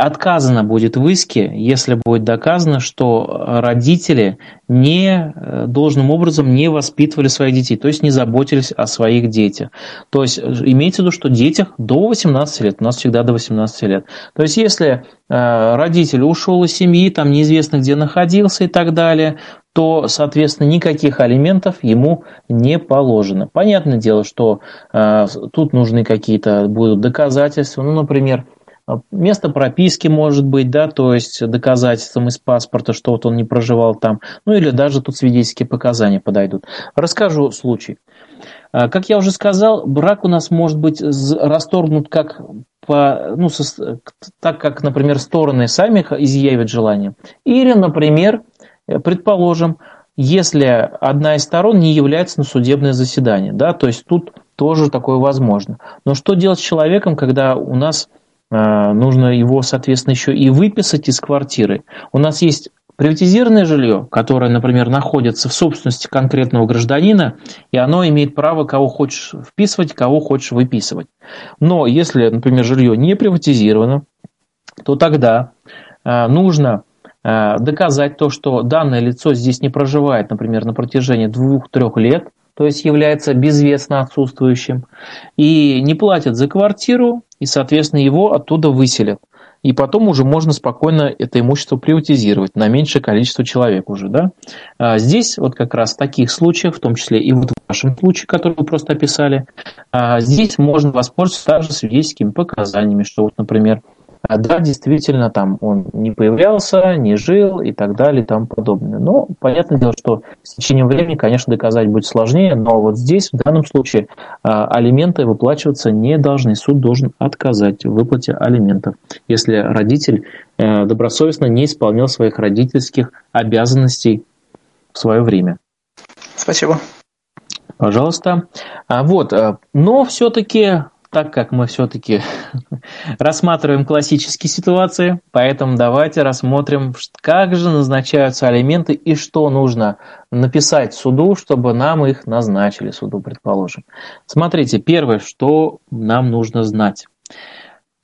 отказано будет в иске, если будет доказано, что родители не э, должным образом не воспитывали своих детей, то есть не заботились о своих детях. То есть имеется в виду, что детях до 18 лет, у нас всегда до 18 лет. То есть если э, родитель ушел из семьи, там неизвестно где находился и так далее, то, соответственно, никаких алиментов ему не положено. Понятное дело, что э, тут нужны какие-то будут доказательства, ну, например, место прописки может быть, да, то есть доказательством из паспорта, что вот он не проживал там, ну или даже тут свидетельские показания подойдут. Расскажу случай. А, как я уже сказал, брак у нас может быть расторгнут как по, ну, со, так, как, например, стороны сами изъявят желание. Или, например, предположим, если одна из сторон не является на судебное заседание, да, то есть тут тоже такое возможно. Но что делать с человеком, когда у нас а, нужно его, соответственно, еще и выписать из квартиры. У нас есть приватизированное жилье, которое, например, находится в собственности конкретного гражданина, и оно имеет право кого хочешь вписывать, кого хочешь выписывать. Но если, например, жилье не приватизировано, то тогда а, нужно а, доказать то, что данное лицо здесь не проживает, например, на протяжении двух-трех лет, то есть является безвестно отсутствующим, и не платит за квартиру, и, соответственно, его оттуда выселят. и потом уже можно спокойно это имущество приватизировать на меньшее количество человек уже. Да? А здесь вот как раз в таких случаях, в том числе и вот в вашем случае, который вы просто описали, а здесь можно воспользоваться также свидетельскими показаниями, что вот, например, да, действительно, там он не появлялся, не жил и так далее и тому подобное. Но понятное дело, что с течением времени, конечно, доказать будет сложнее, но вот здесь, в данном случае, а, алименты выплачиваться не должны. Суд должен отказать в выплате алиментов, если родитель э, добросовестно не исполнял своих родительских обязанностей в свое время. Спасибо. Пожалуйста. А вот, э, но все-таки так как мы все-таки рассматриваем классические ситуации, поэтому давайте рассмотрим, как же назначаются алименты и что нужно написать суду, чтобы нам их назначили, суду, предположим. Смотрите, первое, что нам нужно знать.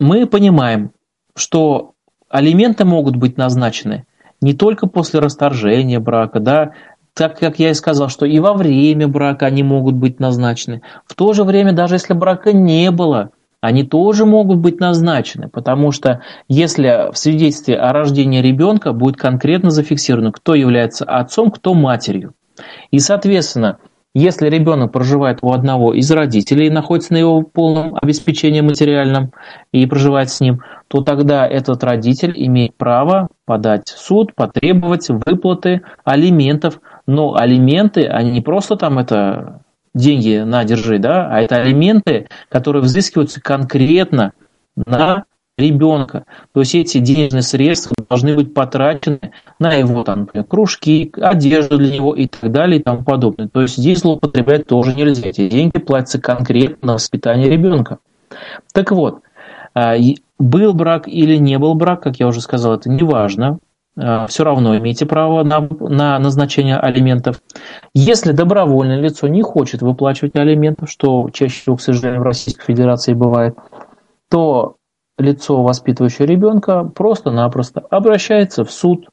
Мы понимаем, что алименты могут быть назначены не только после расторжения брака, да, так как я и сказал, что и во время брака они могут быть назначены. В то же время, даже если брака не было, они тоже могут быть назначены, потому что если в свидетельстве о рождении ребенка будет конкретно зафиксировано, кто является отцом, кто матерью. И, соответственно, если ребенок проживает у одного из родителей и находится на его полном обеспечении материальном и проживает с ним, то тогда этот родитель имеет право подать в суд, потребовать выплаты алиментов. Но алименты, они не просто там это деньги на держи, да, а это алименты, которые взыскиваются конкретно на ребенка. То есть эти денежные средства должны быть потрачены на его там, например, кружки, одежду для него и так далее и тому подобное. То есть здесь злоупотреблять тоже нельзя. Эти деньги платятся конкретно на воспитание ребенка. Так вот, а, был брак или не был брак, как я уже сказал, это не важно. А, Все равно имеете право на, на назначение алиментов. Если добровольное лицо не хочет выплачивать алиментов, что чаще всего, к сожалению, в Российской Федерации бывает, то лицо, воспитывающее ребенка, просто-напросто обращается в суд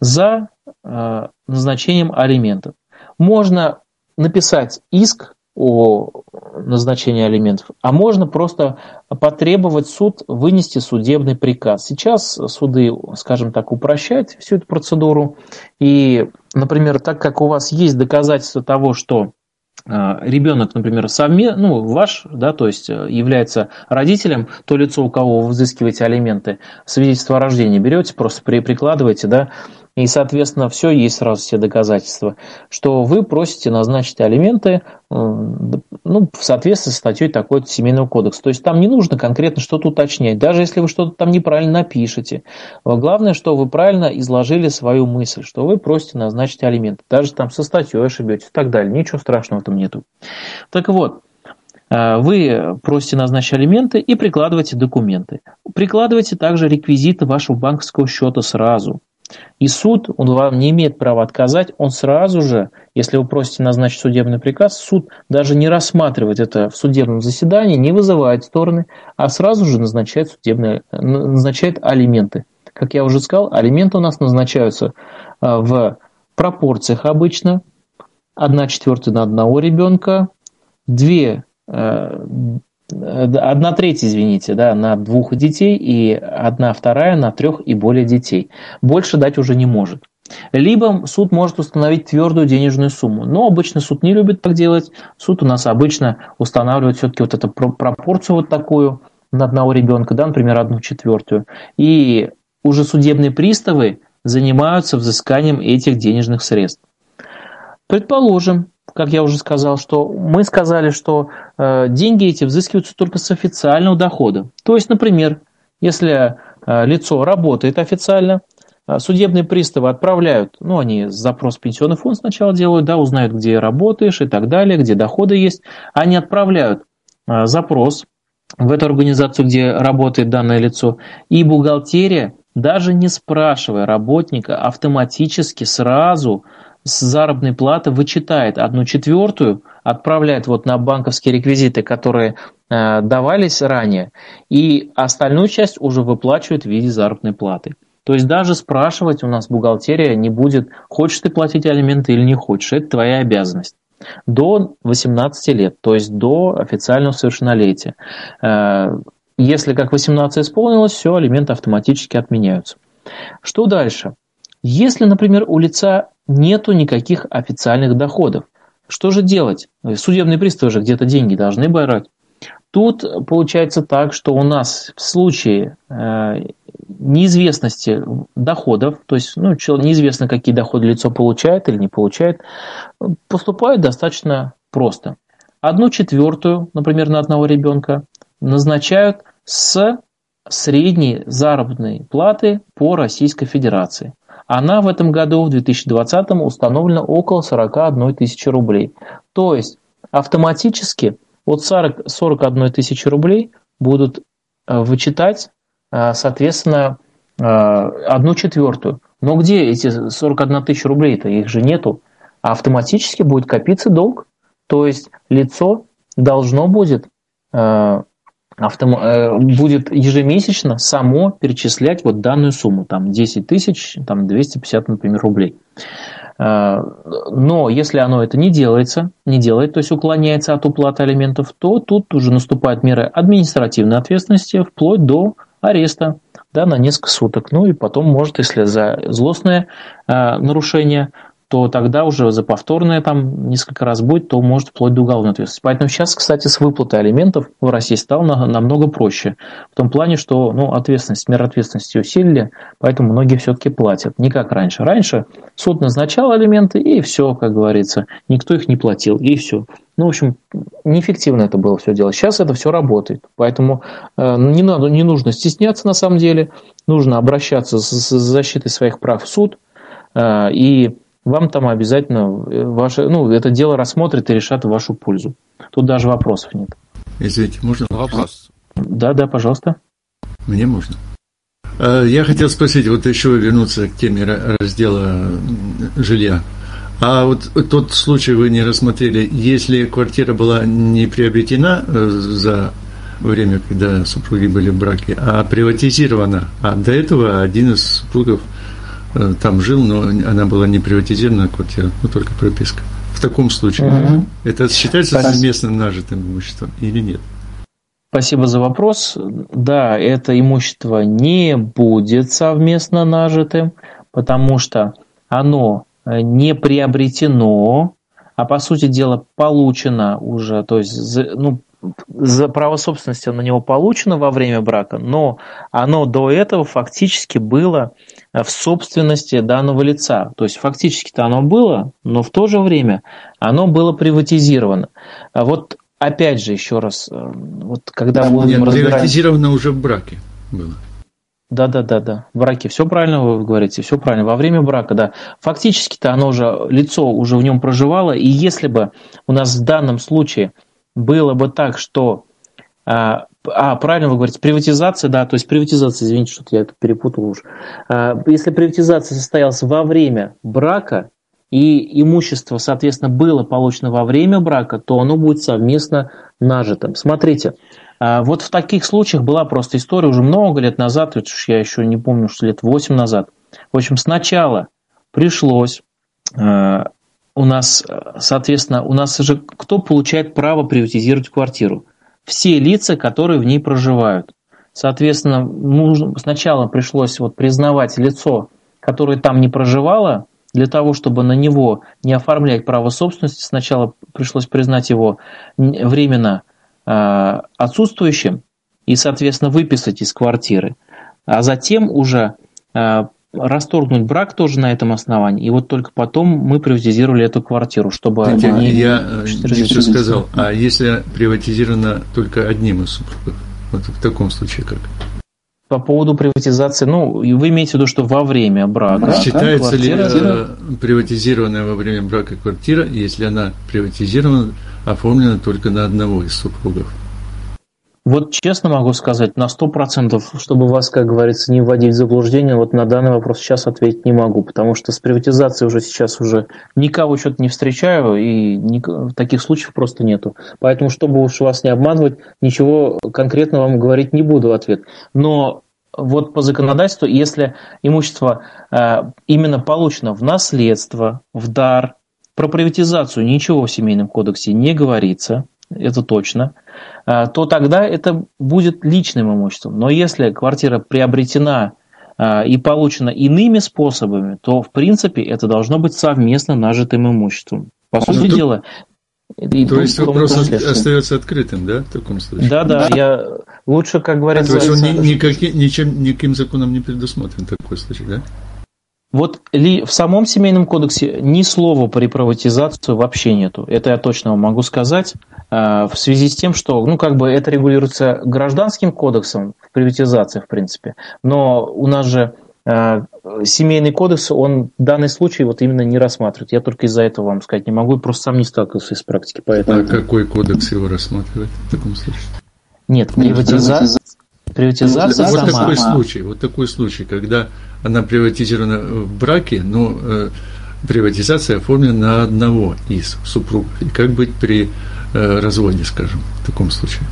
за э, назначением алиментов. Можно написать иск о назначении алиментов, а можно просто потребовать суд вынести судебный приказ. Сейчас суды, скажем так, упрощают всю эту процедуру. И, например, так как у вас есть доказательства того, что а, ребенок, например, совме, ну, ваш, да, то есть э, является родителем, то лицо, у кого вы взыскиваете алименты, свидетельство о рождении берете, просто прикладываете, да, и, соответственно, все есть сразу все доказательства, что вы просите назначить алименты ну, в соответствии с статьей такой семейного кодекса. То есть там не нужно конкретно что-то уточнять, даже если вы что-то там неправильно напишете. Главное, что вы правильно изложили свою мысль, что вы просите назначить алименты. Даже там со статьей ошибетесь и так далее. Ничего страшного этом нету. Так вот, э, вы просите назначить алименты и прикладываете документы. Прикладывайте также реквизиты вашего банковского счета сразу. И суд, он вам не имеет права отказать, он сразу же, если вы просите назначить судебный приказ, суд даже не рассматривает это в судебном заседании, не вызывает стороны, а сразу же назначает, судебные, назначает алименты. Как я уже сказал, алименты у нас назначаются а, в пропорциях обычно. Одна четвертая на одного ребенка, две а, одна треть, извините, да, на двух детей и одна вторая на трех и более детей. Больше дать уже не может. Либо суд может установить твердую денежную сумму. Но обычно суд не любит так делать. Суд у нас обычно устанавливает все-таки вот эту пропорцию вот такую на одного ребенка, да, например, одну четвертую. И уже судебные приставы занимаются взысканием этих денежных средств. Предположим, как я уже сказал, что мы сказали, что э, деньги эти взыскиваются только с официального дохода. То есть, например, если э, лицо работает официально, э, судебные приставы отправляют, ну, они запрос в пенсионный фонд сначала делают, да, узнают, где работаешь и так далее, где доходы есть. Они отправляют запрос в эту организацию, где работает данное лицо, и бухгалтерия, даже не спрашивая работника, автоматически сразу с заработной платы вычитает одну четвертую, отправляет вот на банковские реквизиты, которые э, давались ранее, и остальную часть уже выплачивает в виде заработной платы. То есть даже спрашивать у нас бухгалтерия не будет, хочешь ты платить алименты или не хочешь, это твоя обязанность. До 18 лет, то есть до официального совершеннолетия. Э, если как 18 исполнилось, все, алименты автоматически отменяются. Что дальше? Если, например, у лица нету никаких официальных доходов, что же делать? Судебные приставы же где-то деньги должны брать. Тут получается так, что у нас в случае э, неизвестности доходов, то есть ну, неизвестно, какие доходы лицо получает или не получает, поступают достаточно просто. Одну четвертую, например, на одного ребенка назначают с средней заработной платы по Российской Федерации. Она в этом году, в 2020, установлена около 41 тысячи рублей. То есть автоматически от 40, 41 тысячи рублей будут э, вычитать, э, соответственно, э, одну четвертую. Но где эти 41 тысяча рублей-то? Их же нету. А автоматически будет копиться долг. То есть лицо должно будет автом... Э, будет ежемесячно само перечислять вот данную сумму, там 10 тысяч, там 250, например, рублей. Э, но если оно это не делается, не делает, то есть уклоняется от уплаты алиментов, то тут уже наступают меры административной ответственности вплоть до ареста да, на несколько суток. Ну и потом может, если за злостное э, нарушение, то тогда уже за повторное там несколько раз будет, то может вплоть до уголовной ответственности. Поэтому сейчас, кстати, с выплатой алиментов в России стало намного проще. В том плане, что ну, ответственность, мера ответственности усилили, поэтому многие все-таки платят. Не как раньше. Раньше суд назначал алименты, и все, как говорится. Никто их не платил, и все. Ну, в общем, неэффективно это было все дело. Сейчас это все работает. Поэтому э, не, надо, не нужно стесняться на самом деле. Нужно обращаться с, с защитой своих прав в суд. Э, и вам там обязательно э, ваше, ну, это дело рассмотрят и решат в вашу пользу. Тут даже вопросов нет. Извините, можно вопрос? Да, да, пожалуйста. Мне можно. А, я хотел спросить, вот еще вернуться к теме раздела жилья. А вот тот случай вы не рассмотрели, если квартира была не приобретена э, за время, когда супруги были в браке, а приватизирована, а до этого один из супругов – Э, там жил, но она была не приватизирована квартира, ну только прописка. В таком случае угу. это считается Спасибо. совместно нажитым имуществом или нет? Спасибо за вопрос. Да, это имущество не будет совместно нажитым, потому что оно э, не приобретено, а по сути дела получено уже, то есть ну, за право собственности на него получено во время брака, но оно до этого фактически было в собственности данного лица. То есть фактически-то оно было, но в то же время оно было приватизировано. А вот опять же, еще раз, э, вот когда да, будем разбирать... Приватизировано уже в браке было. Да, да, да, да. В браке все правильно вы говорите, все правильно. Во время брака, да. Фактически-то оно уже, лицо уже в нем проживало, и если бы у нас в данном случае было бы так, что а, а, правильно вы говорите, приватизация, да, то есть приватизация, извините, что я это перепутал уже. А, если приватизация состоялась во время брака, и имущество, соответственно, было получено во время брака, то оно будет совместно нажитым. Смотрите, а, вот в таких случаях была просто история уже много лет назад, я еще не помню, что лет 8 назад. В общем, сначала пришлось у нас, соответственно, у нас же кто получает право приватизировать квартиру? Все лица, которые в ней проживают. Соответственно, нужно, сначала пришлось вот признавать лицо, которое там не проживало, для того, чтобы на него не оформлять право собственности, сначала пришлось признать его временно э, отсутствующим и, соответственно, выписать из квартиры. А затем уже э, расторгнуть брак тоже на этом основании. И вот только потом мы приватизировали эту квартиру, чтобы Знаете, они... Я не все сказал. А если приватизировано только одним из супругов? Вот в таком случае как? По поводу приватизации, ну, вы имеете в виду, что во время брака... Считается да, ли э, приватизированная во время брака квартира, если она приватизирована, оформлена только на одного из супругов? Вот честно могу сказать, на сто процентов, чтобы вас, как говорится, не вводить в заблуждение, вот на данный вопрос сейчас ответить не могу, потому что с приватизацией уже сейчас уже никого что-то не встречаю, и таких случаев просто нету. Поэтому, чтобы уж вас не обманывать, ничего конкретно вам говорить не буду ответ. Но вот по законодательству, если имущество э, именно получено в наследство, в дар, про приватизацию ничего в Семейном кодексе не говорится – это точно, а, то тогда это будет личным имуществом. Но если квартира приобретена а, и получена иными способами, то в принципе это должно быть совместно нажитым имуществом. По ну, сути дела, и то есть вопрос остается открытым, да, в таком случае? Да, да, я лучше, как говорится... То есть он ни, никаким, ничем, никаким законом не предусмотрен такой случай, да? Вот ли в самом семейном кодексе ни слова про приватизацию вообще нету. Это я точно вам могу сказать. А, в связи с тем, что, ну, как бы это регулируется гражданским кодексом в приватизации, в принципе. Но у нас же а, семейный кодекс, он данный случай вот именно не рассматривает. Я только из-за этого вам сказать не могу, просто сам не сталкивался из практики. Поэтому... А какой кодекс его рассматривает в таком случае? Нет, приватизация, приватизация вот сама. такой случай, вот такой случай, когда она приватизирована в браке, но э, приватизация оформлена на одного из супругов. И как быть при э, разводе, скажем, в таком случае?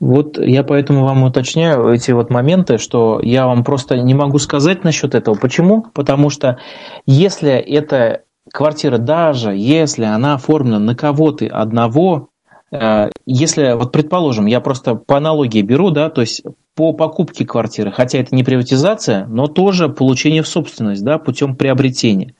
Вот я поэтому вам уточняю эти вот моменты, что я вам просто не могу сказать насчет этого. Почему? Потому что если эта квартира, даже если она оформлена на кого-то одного, если, вот предположим, я просто по аналогии беру, да, то есть по покупке квартиры, хотя это не приватизация, но тоже получение в собственность, да, путем приобретения.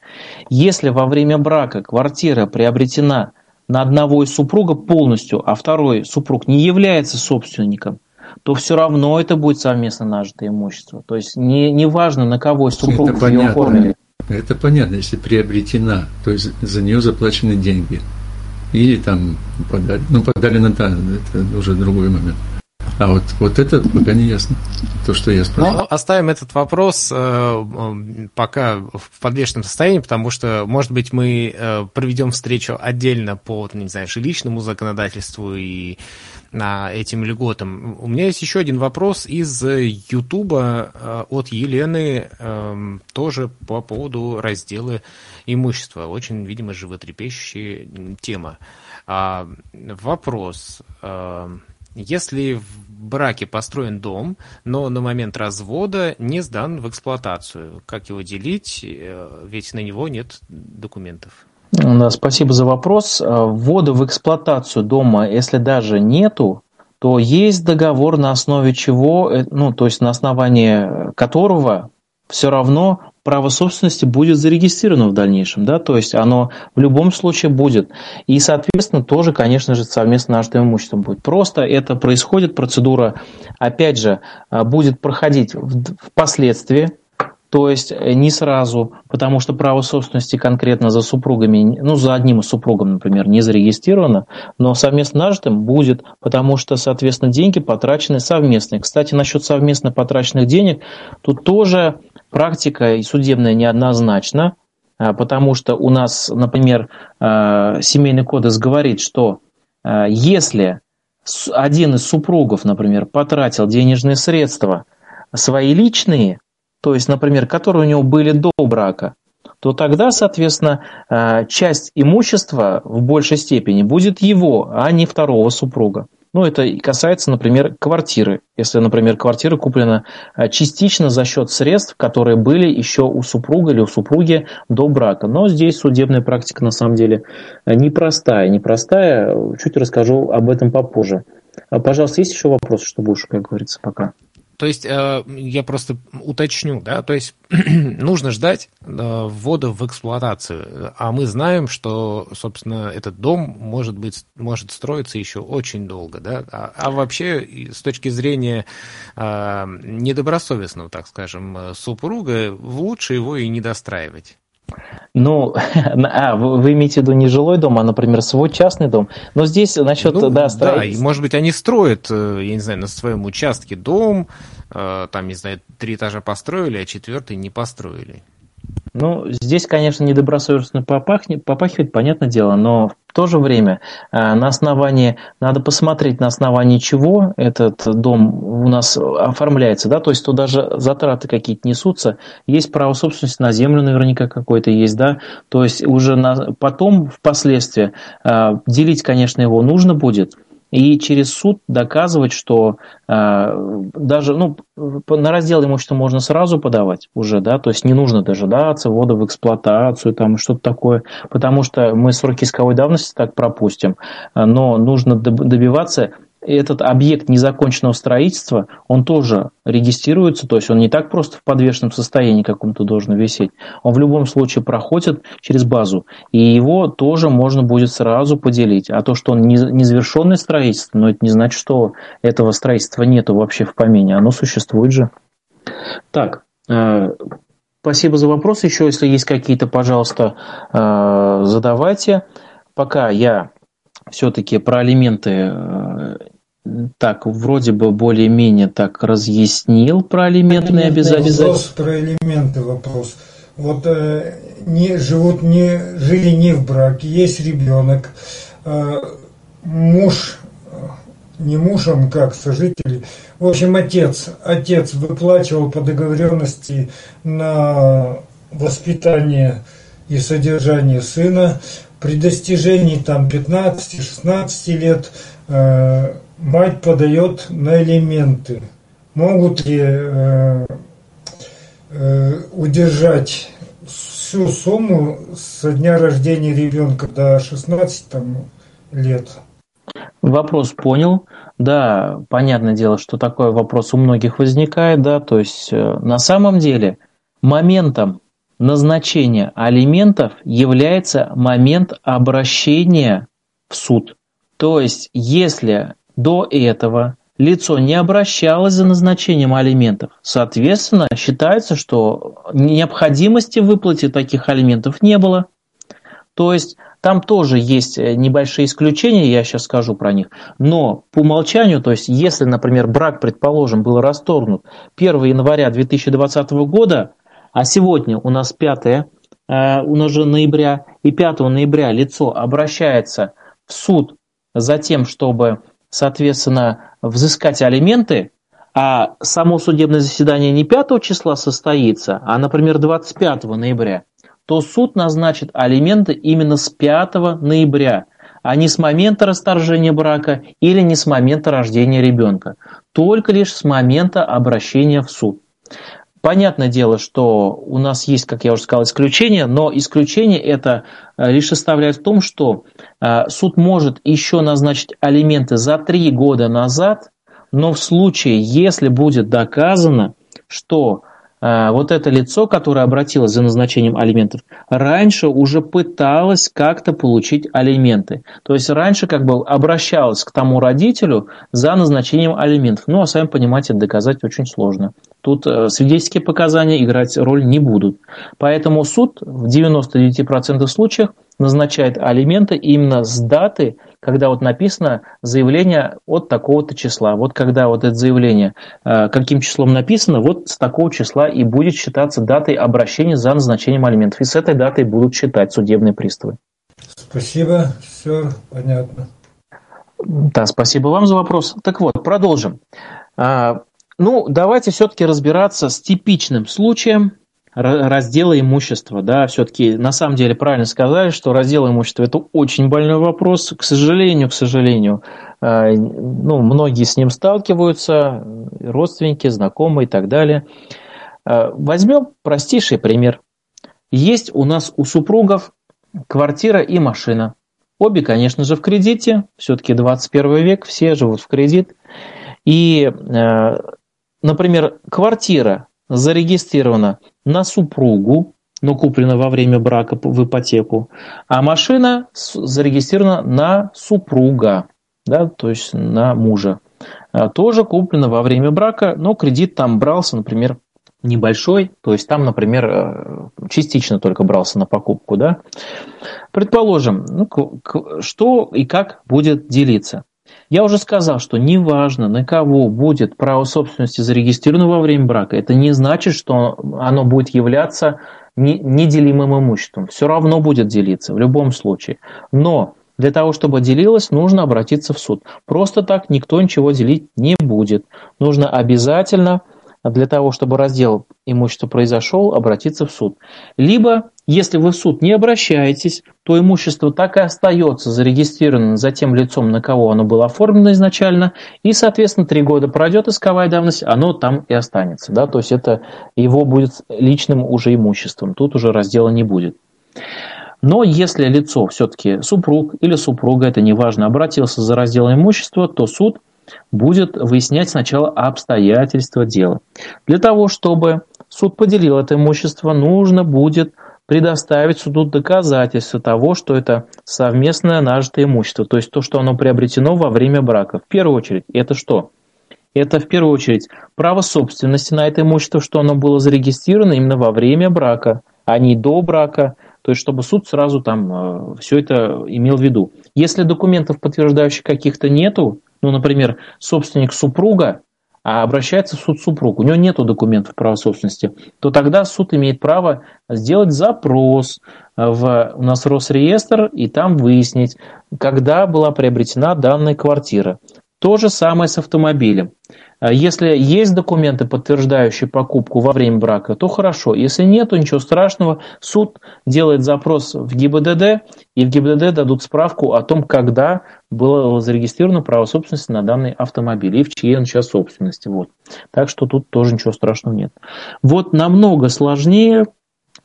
Если во время брака квартира приобретена на одного из супруга полностью, а второй супруг не является собственником, то все равно это будет совместно нажитое имущество. То есть не, не важно, на кого из супругов это ее оформили. Это понятно, если приобретена, то есть за нее заплачены деньги. Или там подали, ну подали на это уже другой момент. А вот, вот это пока не ясно, то, что я спрашиваю. Ну, оставим этот вопрос э, пока в подвешенном состоянии, потому что, может быть, мы э, проведем встречу отдельно по, не знаю, жилищному законодательству и этим льготам. У меня есть еще один вопрос из Ютуба э, от Елены, э, тоже по поводу раздела имущества. Очень, видимо, животрепещущая тема. А, вопрос. Э, если в браке построен дом, но на момент развода не сдан в эксплуатацию, как его делить, э, ведь на него нет документов? Да, спасибо за вопрос. Э, ввода в эксплуатацию дома, если даже нету, то есть договор, на основе чего, э, ну, то есть на основании которого все равно право собственности будет зарегистрировано в дальнейшем, да, то есть оно в любом случае будет. И, соответственно, тоже, конечно же, совместно нажитым имуществом будет. Просто это происходит, процедура, опять же, а, будет проходить впоследствии, то есть э, не сразу, потому что право собственности конкретно за супругами, ну, за одним из супругов, например, не зарегистрировано, но совместно нажитым будет, потому что, соответственно, деньги потрачены совместные. Кстати, насчет совместно потраченных денег, тут тоже практика и судебная неоднозначна, а, потому что у нас, например, а, семейный кодекс говорит, что а, если один из супругов, например, потратил денежные средства свои личные, то есть, например, которые у него были до брака, то тогда, соответственно, часть имущества в большей степени будет его, а не второго супруга. Ну, это касается, например, квартиры. Если, например, квартира куплена э, частично за счет средств, которые были еще у супруга или у супруги до брака. Но здесь судебная практика на самом деле э, непростая. Непростая. Чуть расскажу об этом попозже. А, пожалуйста, есть еще вопросы, что больше, как говорится, пока? То есть, э, я просто уточню, да, то есть нужно ждать э, ввода в эксплуатацию, а мы знаем, что, собственно, этот дом может быть, может строиться еще очень долго, да, а, а вообще с точки зрения э, недобросовестного, так скажем, супруга, лучше его и не достраивать. Ну, а, вы, имеете в виду не жилой дом, а, например, свой частный дом. Но здесь насчет, ну, да, строить... Да, и, может быть, они строят, э, я не знаю, на своем участке дом, э, там, не знаю, три этажа построили, а четвертый не построили. Ну, здесь, конечно, недобросовестно попахнет, попахивает, понятное дело, но в то же время э, на основании, надо посмотреть, на основании чего этот дом у нас оформляется, да, то есть то даже затраты какие-то несутся, есть право собственности на землю наверняка какое-то есть, да, то есть уже на, потом, впоследствии, э, делить, конечно, его нужно будет, и через суд доказывать, что э, даже ну, на раздел имущества можно сразу подавать уже, да, то есть не нужно дожидаться ввода в эксплуатацию, там что-то такое, потому что мы сроки исковой давности так пропустим, но нужно добиваться этот объект незаконченного строительства, он тоже регистрируется, то есть он не так просто в подвешенном состоянии каком-то должен висеть, он в любом случае проходит через базу, и его тоже можно будет сразу поделить. А то, что он незавершенное строительство, но это не значит, что этого строительства нету вообще в помине, оно существует же. Так, э, спасибо за вопрос. Еще, если есть какие-то, пожалуйста, э, задавайте. Пока я все-таки про алименты э, так, вроде бы более-менее так разъяснил про алиментные обязательства. Вопрос про элементы вопрос. Вот э, не живут не жили не в браке, есть ребенок, э, муж не муж, он как сожитель. В общем, отец, отец выплачивал по договоренности на воспитание и содержание сына. При достижении там 15-16 лет э, мать подает на элементы. Могут ли э, э, удержать всю сумму со дня рождения ребенка до 16 там, лет? Вопрос понял. Да, понятное дело, что такой вопрос у многих возникает, да, то есть э, на самом деле моментом назначения алиментов является момент обращения в суд. То есть, если до этого лицо не обращалось за назначением алиментов. Соответственно, считается, что необходимости в выплате таких алиментов не было. То есть там тоже есть э, небольшие исключения, я сейчас скажу про них. Но по умолчанию, то есть если, например, брак, предположим, был расторгнут 1 января 2020 года, а сегодня у нас 5 э, у нас же ноября, и 5 ноября лицо обращается в суд за тем, чтобы соответственно, взыскать алименты, а само судебное заседание не 5 числа состоится, а, например, 25 ноября, то суд назначит алименты именно с 5 ноября, а не с момента расторжения брака или не с момента рождения ребенка, только лишь с момента обращения в суд. Понятное дело, что у нас есть, как я уже сказал, исключение, но исключение это э, лишь составляет в том, что э, суд может еще назначить алименты за три года назад, но в случае, если будет доказано, что вот это лицо, которое обратилось за назначением алиментов, раньше уже пыталось как-то получить алименты. То есть раньше как бы обращалось к тому родителю за назначением алиментов. Ну, а сами понимаете, доказать очень сложно. Тут э, свидетельские показания играть роль не будут. Поэтому суд в 99% случаев назначает алименты именно с даты, когда вот написано заявление от такого-то числа. Вот когда вот это заявление э, каким числом написано, вот с такого числа и будет считаться датой обращения за назначением алиментов. И с этой датой будут считать судебные приставы. Спасибо, все понятно. Да, спасибо вам за вопрос. Так вот, продолжим. А, ну, давайте все-таки разбираться с типичным случаем, раздела имущества, да, все-таки на самом деле правильно сказали, что раздел имущества это очень больной вопрос, к сожалению, к сожалению, э, ну, многие с ним сталкиваются, родственники, знакомые и так далее. Э, возьмем простейший пример. Есть у нас у супругов квартира и машина. Обе, конечно же, в кредите, все-таки 21 век, все живут в кредит. И, э, например, квартира зарегистрирована на супругу, но куплена во время брака в ипотеку, а машина зарегистрирована на супруга, да, то есть на мужа. А, тоже куплена во время брака, но кредит там брался, например, небольшой, то есть там, например, э, частично только брался на покупку, да. Предположим, ну, что и как будет делиться. Я уже сказал, что неважно, на кого будет право собственности зарегистрировано во время брака, это не значит, что оно будет являться неделимым имуществом. Все равно будет делиться в любом случае. Но для того, чтобы делилось, нужно обратиться в суд. Просто так никто ничего делить не будет. Нужно обязательно для того, чтобы раздел имущества произошел, обратиться в суд. Либо Если вы в суд не обращаетесь, то имущество так и остается зарегистрировано за тем лицом, на кого оно было оформлено изначально, и, соответственно, три года пройдет исковая давность, оно там и останется. Да? То есть это его будет личным уже имуществом, тут уже раздела не будет. Но если лицо все-таки супруг или супруга, это неважно, обратился за разделом имущества, то суд будет выяснять сначала обстоятельства дела. Для того, чтобы суд поделил это имущество, нужно будет предоставить суду доказательства того, что это совместное нажитое имущество, то есть то, что оно приобретено во время брака. В первую очередь, это что? Это в первую очередь право собственности на это имущество, что оно было зарегистрировано именно во время брака, а не до брака, то есть чтобы суд сразу там э, все это имел в виду. Если документов, подтверждающих каких-то нету, ну, например, собственник супруга, а обращается в суд супруг, у него нет документов права собственности, то тогда суд имеет право сделать запрос в у нас Росреестр и там выяснить, когда была приобретена данная квартира. То же самое с автомобилем. А если есть документы, подтверждающие покупку во время брака, то хорошо. Если нет, то ничего страшного. Суд делает запрос в ГИБДД, и в ГИБДД дадут справку о том, когда было зарегистрировано право собственности на данный автомобиль и в чьей он сейчас собственности. Вот. Так что тут тоже ничего страшного нет. Вот намного сложнее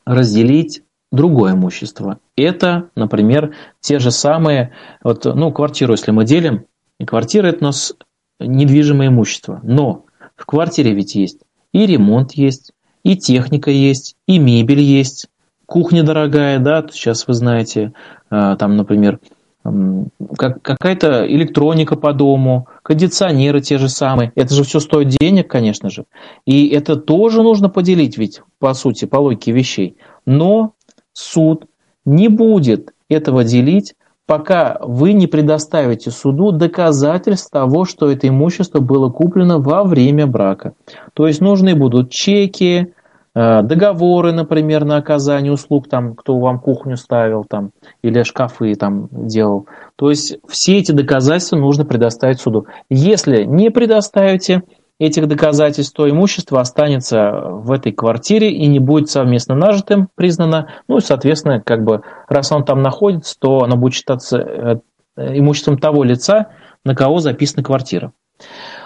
разделить другое имущество. Это, например, те же самые, вот, ну, квартиру, если мы делим, и квартира это у нас недвижимое имущество. Но в квартире ведь есть и ремонт есть, и техника есть, и мебель есть, кухня дорогая, да, сейчас вы знаете, а, там, например, какая-то электроника по дому, кондиционеры те же самые. Это же все стоит денег, конечно же. И это тоже нужно поделить, ведь по сути, по логике вещей. Но суд не будет этого делить пока вы не предоставите суду доказательств того, что это имущество было куплено во время брака. То есть нужны будут чеки, э, договоры, например, на оказание услуг, там, кто вам кухню ставил там, или шкафы там делал. То есть все эти доказательства нужно предоставить суду. Если не предоставите, этих доказательств, то имущество останется в этой квартире и не будет совместно нажитым признано. Ну и, соответственно, как бы, раз он там находится, то оно будет считаться э, имуществом того лица, на кого записана квартира.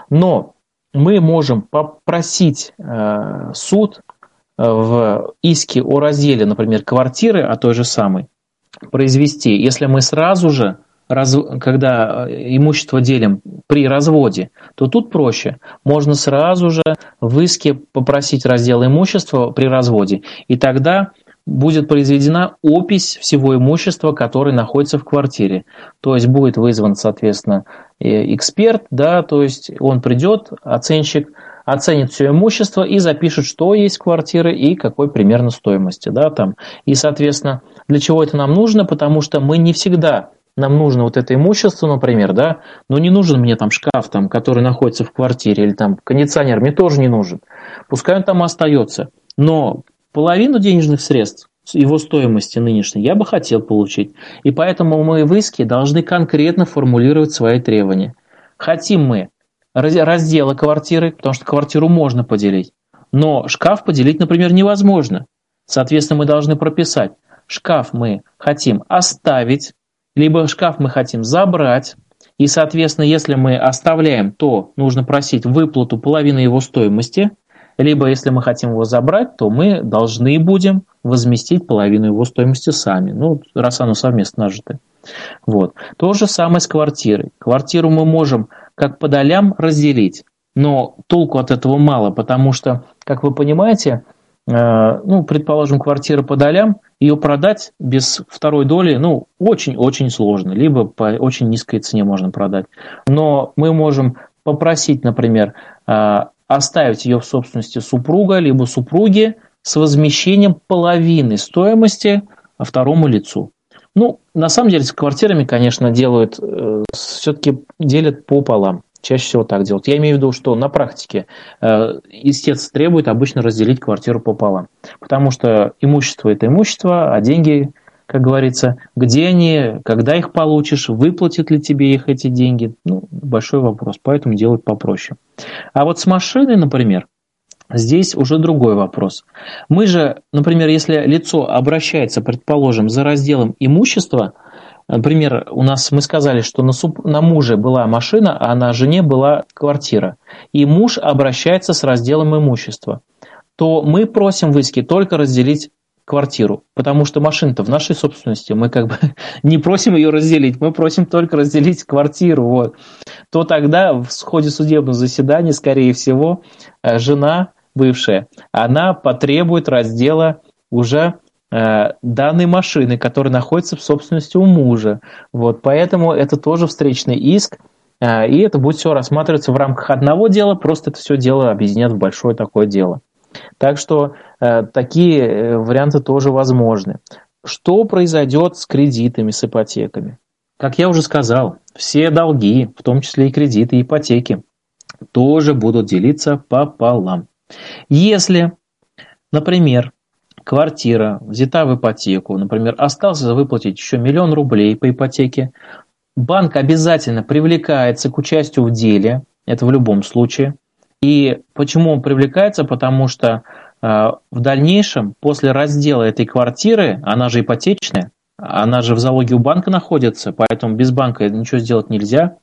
Но мы можем попросить э, суд э, в иске о разделе, например, квартиры, а той же самой, произвести, если мы сразу же раз, когда э, имущество делим при разводе, то тут проще. Можно сразу же в иске попросить раздел имущества при разводе. И тогда будет произведена опись всего имущества, которое находится в квартире. То есть будет вызван, соответственно, эксперт, да, то есть он придет, оценщик, оценит все имущество и запишет, что есть в квартире и какой примерно стоимости. Да, там. И, соответственно, для чего это нам нужно? Потому что мы не всегда нам нужно вот это имущество, например, да, но не нужен мне там шкаф, там, который находится в квартире, или там кондиционер, мне тоже не нужен. Пускай он там остается. Но половину денежных средств, его стоимости нынешней, я бы хотел получить. И поэтому мы в иске должны конкретно формулировать свои требования. Хотим мы раздела квартиры, потому что квартиру можно поделить, но шкаф поделить, например, невозможно. Соответственно, мы должны прописать, шкаф мы хотим оставить, либо шкаф мы хотим забрать, и, соответственно, если мы оставляем, то нужно просить выплату половины его стоимости, либо если мы хотим его забрать, то мы должны будем возместить половину его стоимости сами, ну, раз оно совместно нажито. Вот. То же самое с квартирой. Квартиру мы можем как по долям разделить, но толку от этого мало, потому что, как вы понимаете, ну, предположим, квартира по долям, ее продать без второй доли, ну, очень-очень сложно, либо по очень низкой цене можно продать. Но мы можем попросить, например, а, оставить ее в собственности супруга, либо супруги с возмещением половины стоимости второму лицу. Ну, на самом деле, с квартирами, конечно, делают, э, все-таки делят пополам. Чаще всего так делают. Я имею в виду, что на практике э, истец требует обычно разделить квартиру пополам. Потому что имущество – это имущество, а деньги, как говорится, где они, когда их получишь, выплатят ли тебе их эти деньги – ну, большой вопрос. Поэтому делают попроще. А вот с машиной, например, Здесь уже другой вопрос. Мы же, например, если лицо обращается, предположим, за разделом имущества, например, у нас мы сказали, что на, суп, на муже была машина, а на жене была квартира, и муж обращается с разделом имущества, то мы просим в иске только разделить квартиру, потому что машина-то в нашей собственности, мы как бы не просим ее разделить, мы просим только разделить квартиру, вот, то тогда в ходе судебного заседания, скорее всего, э, жена бывшая, она потребует раздела уже э, данной машины, которая находится в собственности у мужа. Вот, поэтому это тоже встречный иск, э, и это будет все рассматриваться в рамках одного дела, просто это все дело объединят в большое такое дело. Так что э, такие варианты тоже возможны. Что произойдет с кредитами, с ипотеками? Как я уже сказал, все долги, в том числе и кредиты, и ипотеки, тоже будут делиться пополам. Если, например, квартира взята в ипотеку, например, остался выплатить еще миллион рублей по ипотеке, банк обязательно привлекается к участию в деле, это в любом случае, и почему он привлекается? Потому что э, в дальнейшем, после раздела этой квартиры, она же ипотечная, она же в залоге у банка находится, поэтому без банка ничего сделать нельзя.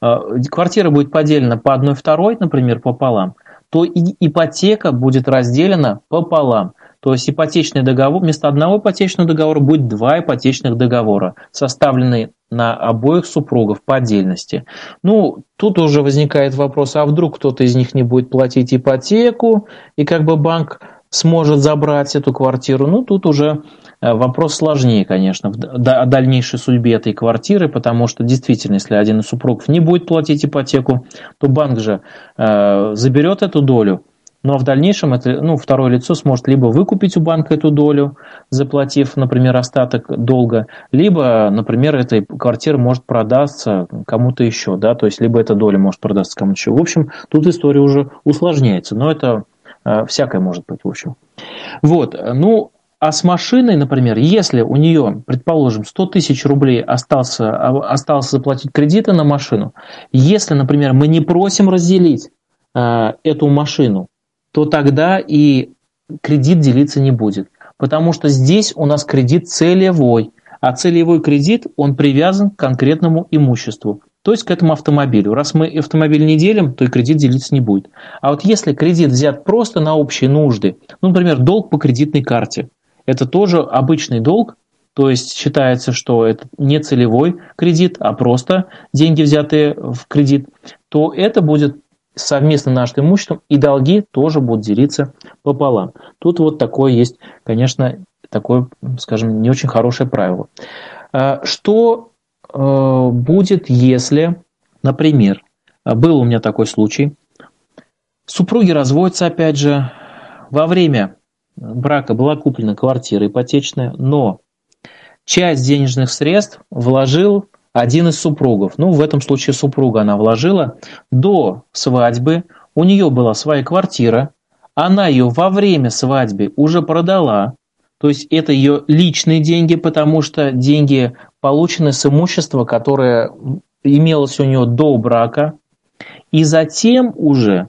Э, квартира будет поделена по одной второй, например, пополам, то и ипотека будет разделена пополам. То есть ипотечный договор, вместо одного ипотечного договора будет два ипотечных договора, составленные на обоих супругов по отдельности. Ну, тут уже возникает вопрос, а вдруг кто-то из них не будет платить ипотеку, и как бы банк сможет забрать эту квартиру. Ну, тут уже э, вопрос сложнее, конечно, о дальнейшей судьбе этой квартиры, потому что действительно, если один из супругов не будет платить ипотеку, то банк же э, заберет эту долю, но в дальнейшем это, ну, второе лицо сможет либо выкупить у банка эту долю, заплатив, например, остаток долга, либо, например, эта квартира может продаться кому-то еще, да, то есть либо эта доля может продаться кому-то еще. В общем, тут история уже усложняется, но это э, всякое может быть, в общем. Вот, ну, а с машиной, например, если у нее, предположим, 100 тысяч рублей остался, осталось заплатить кредиты на машину, если, например, мы не просим разделить э, эту машину, то тогда и кредит делиться не будет. Потому что здесь у нас кредит целевой, а целевой кредит, он привязан к конкретному имуществу, то есть к этому автомобилю. Раз мы автомобиль не делим, то и кредит делиться не будет. А вот если кредит взят просто на общие нужды, ну, например, долг по кредитной карте, это тоже обычный долг, то есть считается, что это не целевой кредит, а просто деньги, взятые в кредит, то это будет совместно нашим имуществом, и долги тоже будут делиться пополам. Тут вот такое есть, конечно, такое, скажем, не очень хорошее правило. А, что э, будет, если, например, был у меня такой случай, супруги разводятся, опять же, во время брака была куплена квартира ипотечная, но часть денежных средств вложил один из супругов, ну в этом случае супруга она вложила, до свадьбы. У нее была своя квартира, она ее во время свадьбы уже продала, то есть это ее личные деньги, потому что деньги получены с имущества, которое имелось у нее до брака, и затем уже,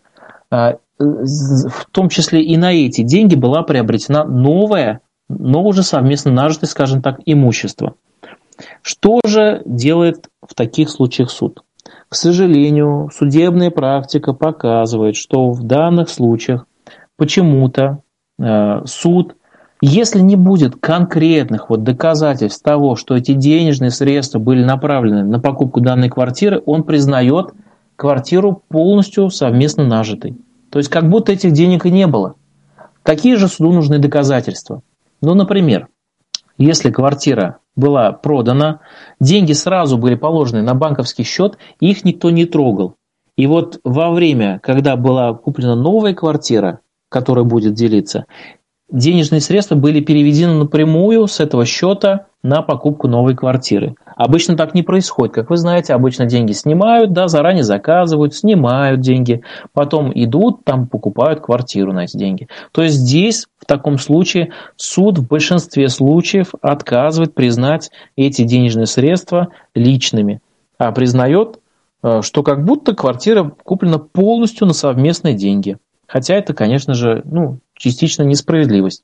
а, в том числе и на эти деньги, была приобретена новая, но уже совместно нажитое, скажем так, имущество. Что же делает в таких случаях суд? К сожалению, судебная практика показывает, что в данных случаях почему-то э, суд, если не будет конкретных вот доказательств того, что эти денежные средства были направлены на покупку данной квартиры, он признает квартиру полностью совместно нажитой. То есть как будто этих денег и не было. Какие же суду нужны доказательства? Ну, например, если квартира была продана, деньги сразу были положены на банковский счет, их никто не трогал. И вот во время, когда была куплена новая квартира, которая будет делиться, денежные средства были переведены напрямую с этого счета на покупку новой квартиры. Обычно так не происходит. Как вы знаете, обычно деньги снимают, да, заранее заказывают, снимают деньги, потом идут, там покупают квартиру на эти деньги. То есть здесь в таком случае суд в большинстве случаев отказывает признать эти денежные средства личными, а признает, э, что как будто квартира куплена полностью на совместные деньги. Хотя это, конечно же, ну, частично несправедливость.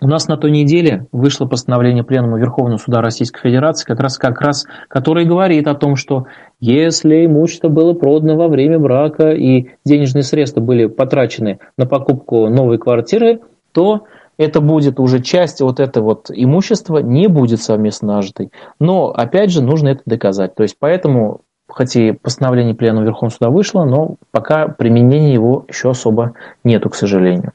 У нас на той неделе вышло постановление Пленума Верховного Суда Российской Федерации, как раз, как раз, которое говорит о том, что если имущество было продано во время брака и денежные средства были потрачены на покупку новой квартиры, то это будет уже часть вот этого вот имущества не будет совместно нажитой. Но, опять же, нужно это доказать. То есть, поэтому хоть и постановление Пленума Верховного Суда вышло, но пока применения его еще особо нету, к сожалению.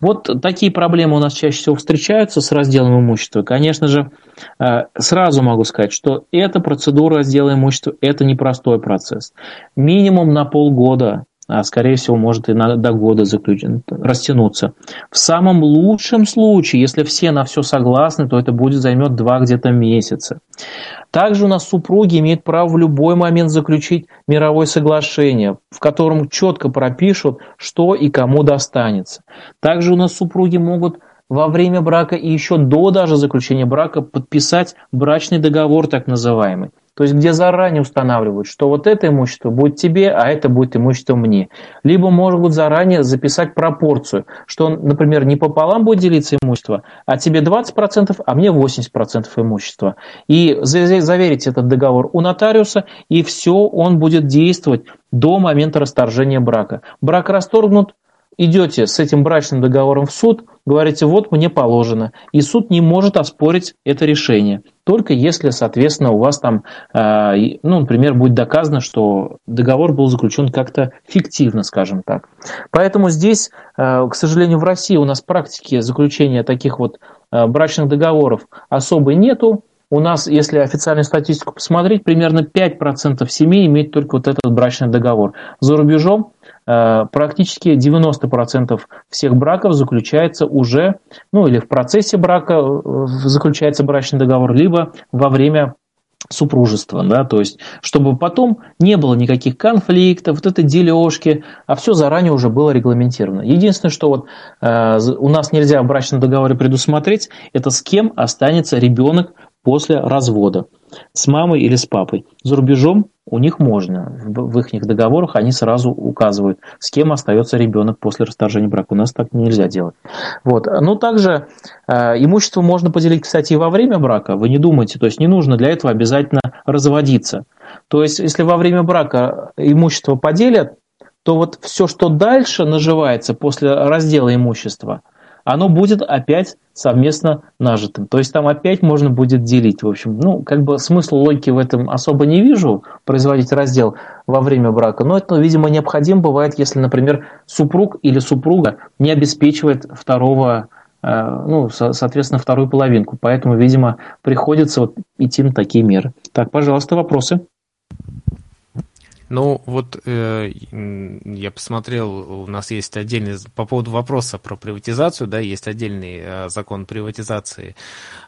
Вот такие проблемы у нас чаще всего встречаются с разделом имущества. Конечно же, э, сразу могу сказать, что эта процедура раздела имущества – это непростой процесс. Минимум на полгода скорее всего может и на, до года заключен, растянуться. В самом лучшем случае, если все на все согласны, то это будет займет два где-то месяца. Также у нас супруги имеют право в любой момент заключить мировое соглашение, в котором четко пропишут, что и кому достанется. Также у нас супруги могут во время брака и еще до даже заключения брака подписать брачный договор так называемый. То есть, где заранее устанавливают, что вот это имущество будет тебе, а это будет имущество мне. Либо могут заранее записать пропорцию, что, например, не пополам будет делиться имущество, а тебе 20%, а мне 80% имущества. И заверить этот договор у нотариуса, и все, он будет действовать до момента расторжения брака. Брак расторгнут, идете с этим брачным договором в суд, говорите, вот мне положено, и суд не может оспорить это решение, только если, соответственно, у вас там, э, ну, например, будет доказано, что договор был заключен как-то фиктивно, скажем так. Поэтому здесь, э, к сожалению, в России у нас практики заключения таких вот э, брачных договоров особой нету, у нас, если официальную статистику посмотреть, примерно 5% семей имеют только вот этот брачный договор. За рубежом практически 90% всех браков заключается уже, ну или в процессе брака э, заключается брачный договор, либо во время супружества, да, то есть, чтобы потом не было никаких конфликтов, вот этой дележки, а все заранее уже было регламентировано. Единственное, что вот э, у нас нельзя в брачном договоре предусмотреть, это с кем останется ребенок после развода, с мамой или с папой. За рубежом у них можно. В, в их договорах они сразу указывают, с кем остается ребенок после расторжения брака. У нас так нельзя делать. Вот. Ну, также э, имущество можно поделить, кстати, и во время брака. Вы не думайте, то есть не нужно для этого обязательно разводиться. То есть, если во время брака имущество поделят, то вот все, что дальше наживается после раздела имущества – оно будет опять совместно нажитым. То есть там опять можно будет делить. В общем, ну, как бы смысла логики в этом особо не вижу, производить раздел во время брака. Но это, видимо, необходимо бывает, если, например, супруг или супруга не обеспечивает второго э, ну, соответственно, вторую половинку. Поэтому, видимо, приходится вот идти на такие меры. Так, пожалуйста, вопросы. Ну, вот э, я посмотрел, у нас есть отдельный, по поводу вопроса про приватизацию, да, есть отдельный э, закон приватизации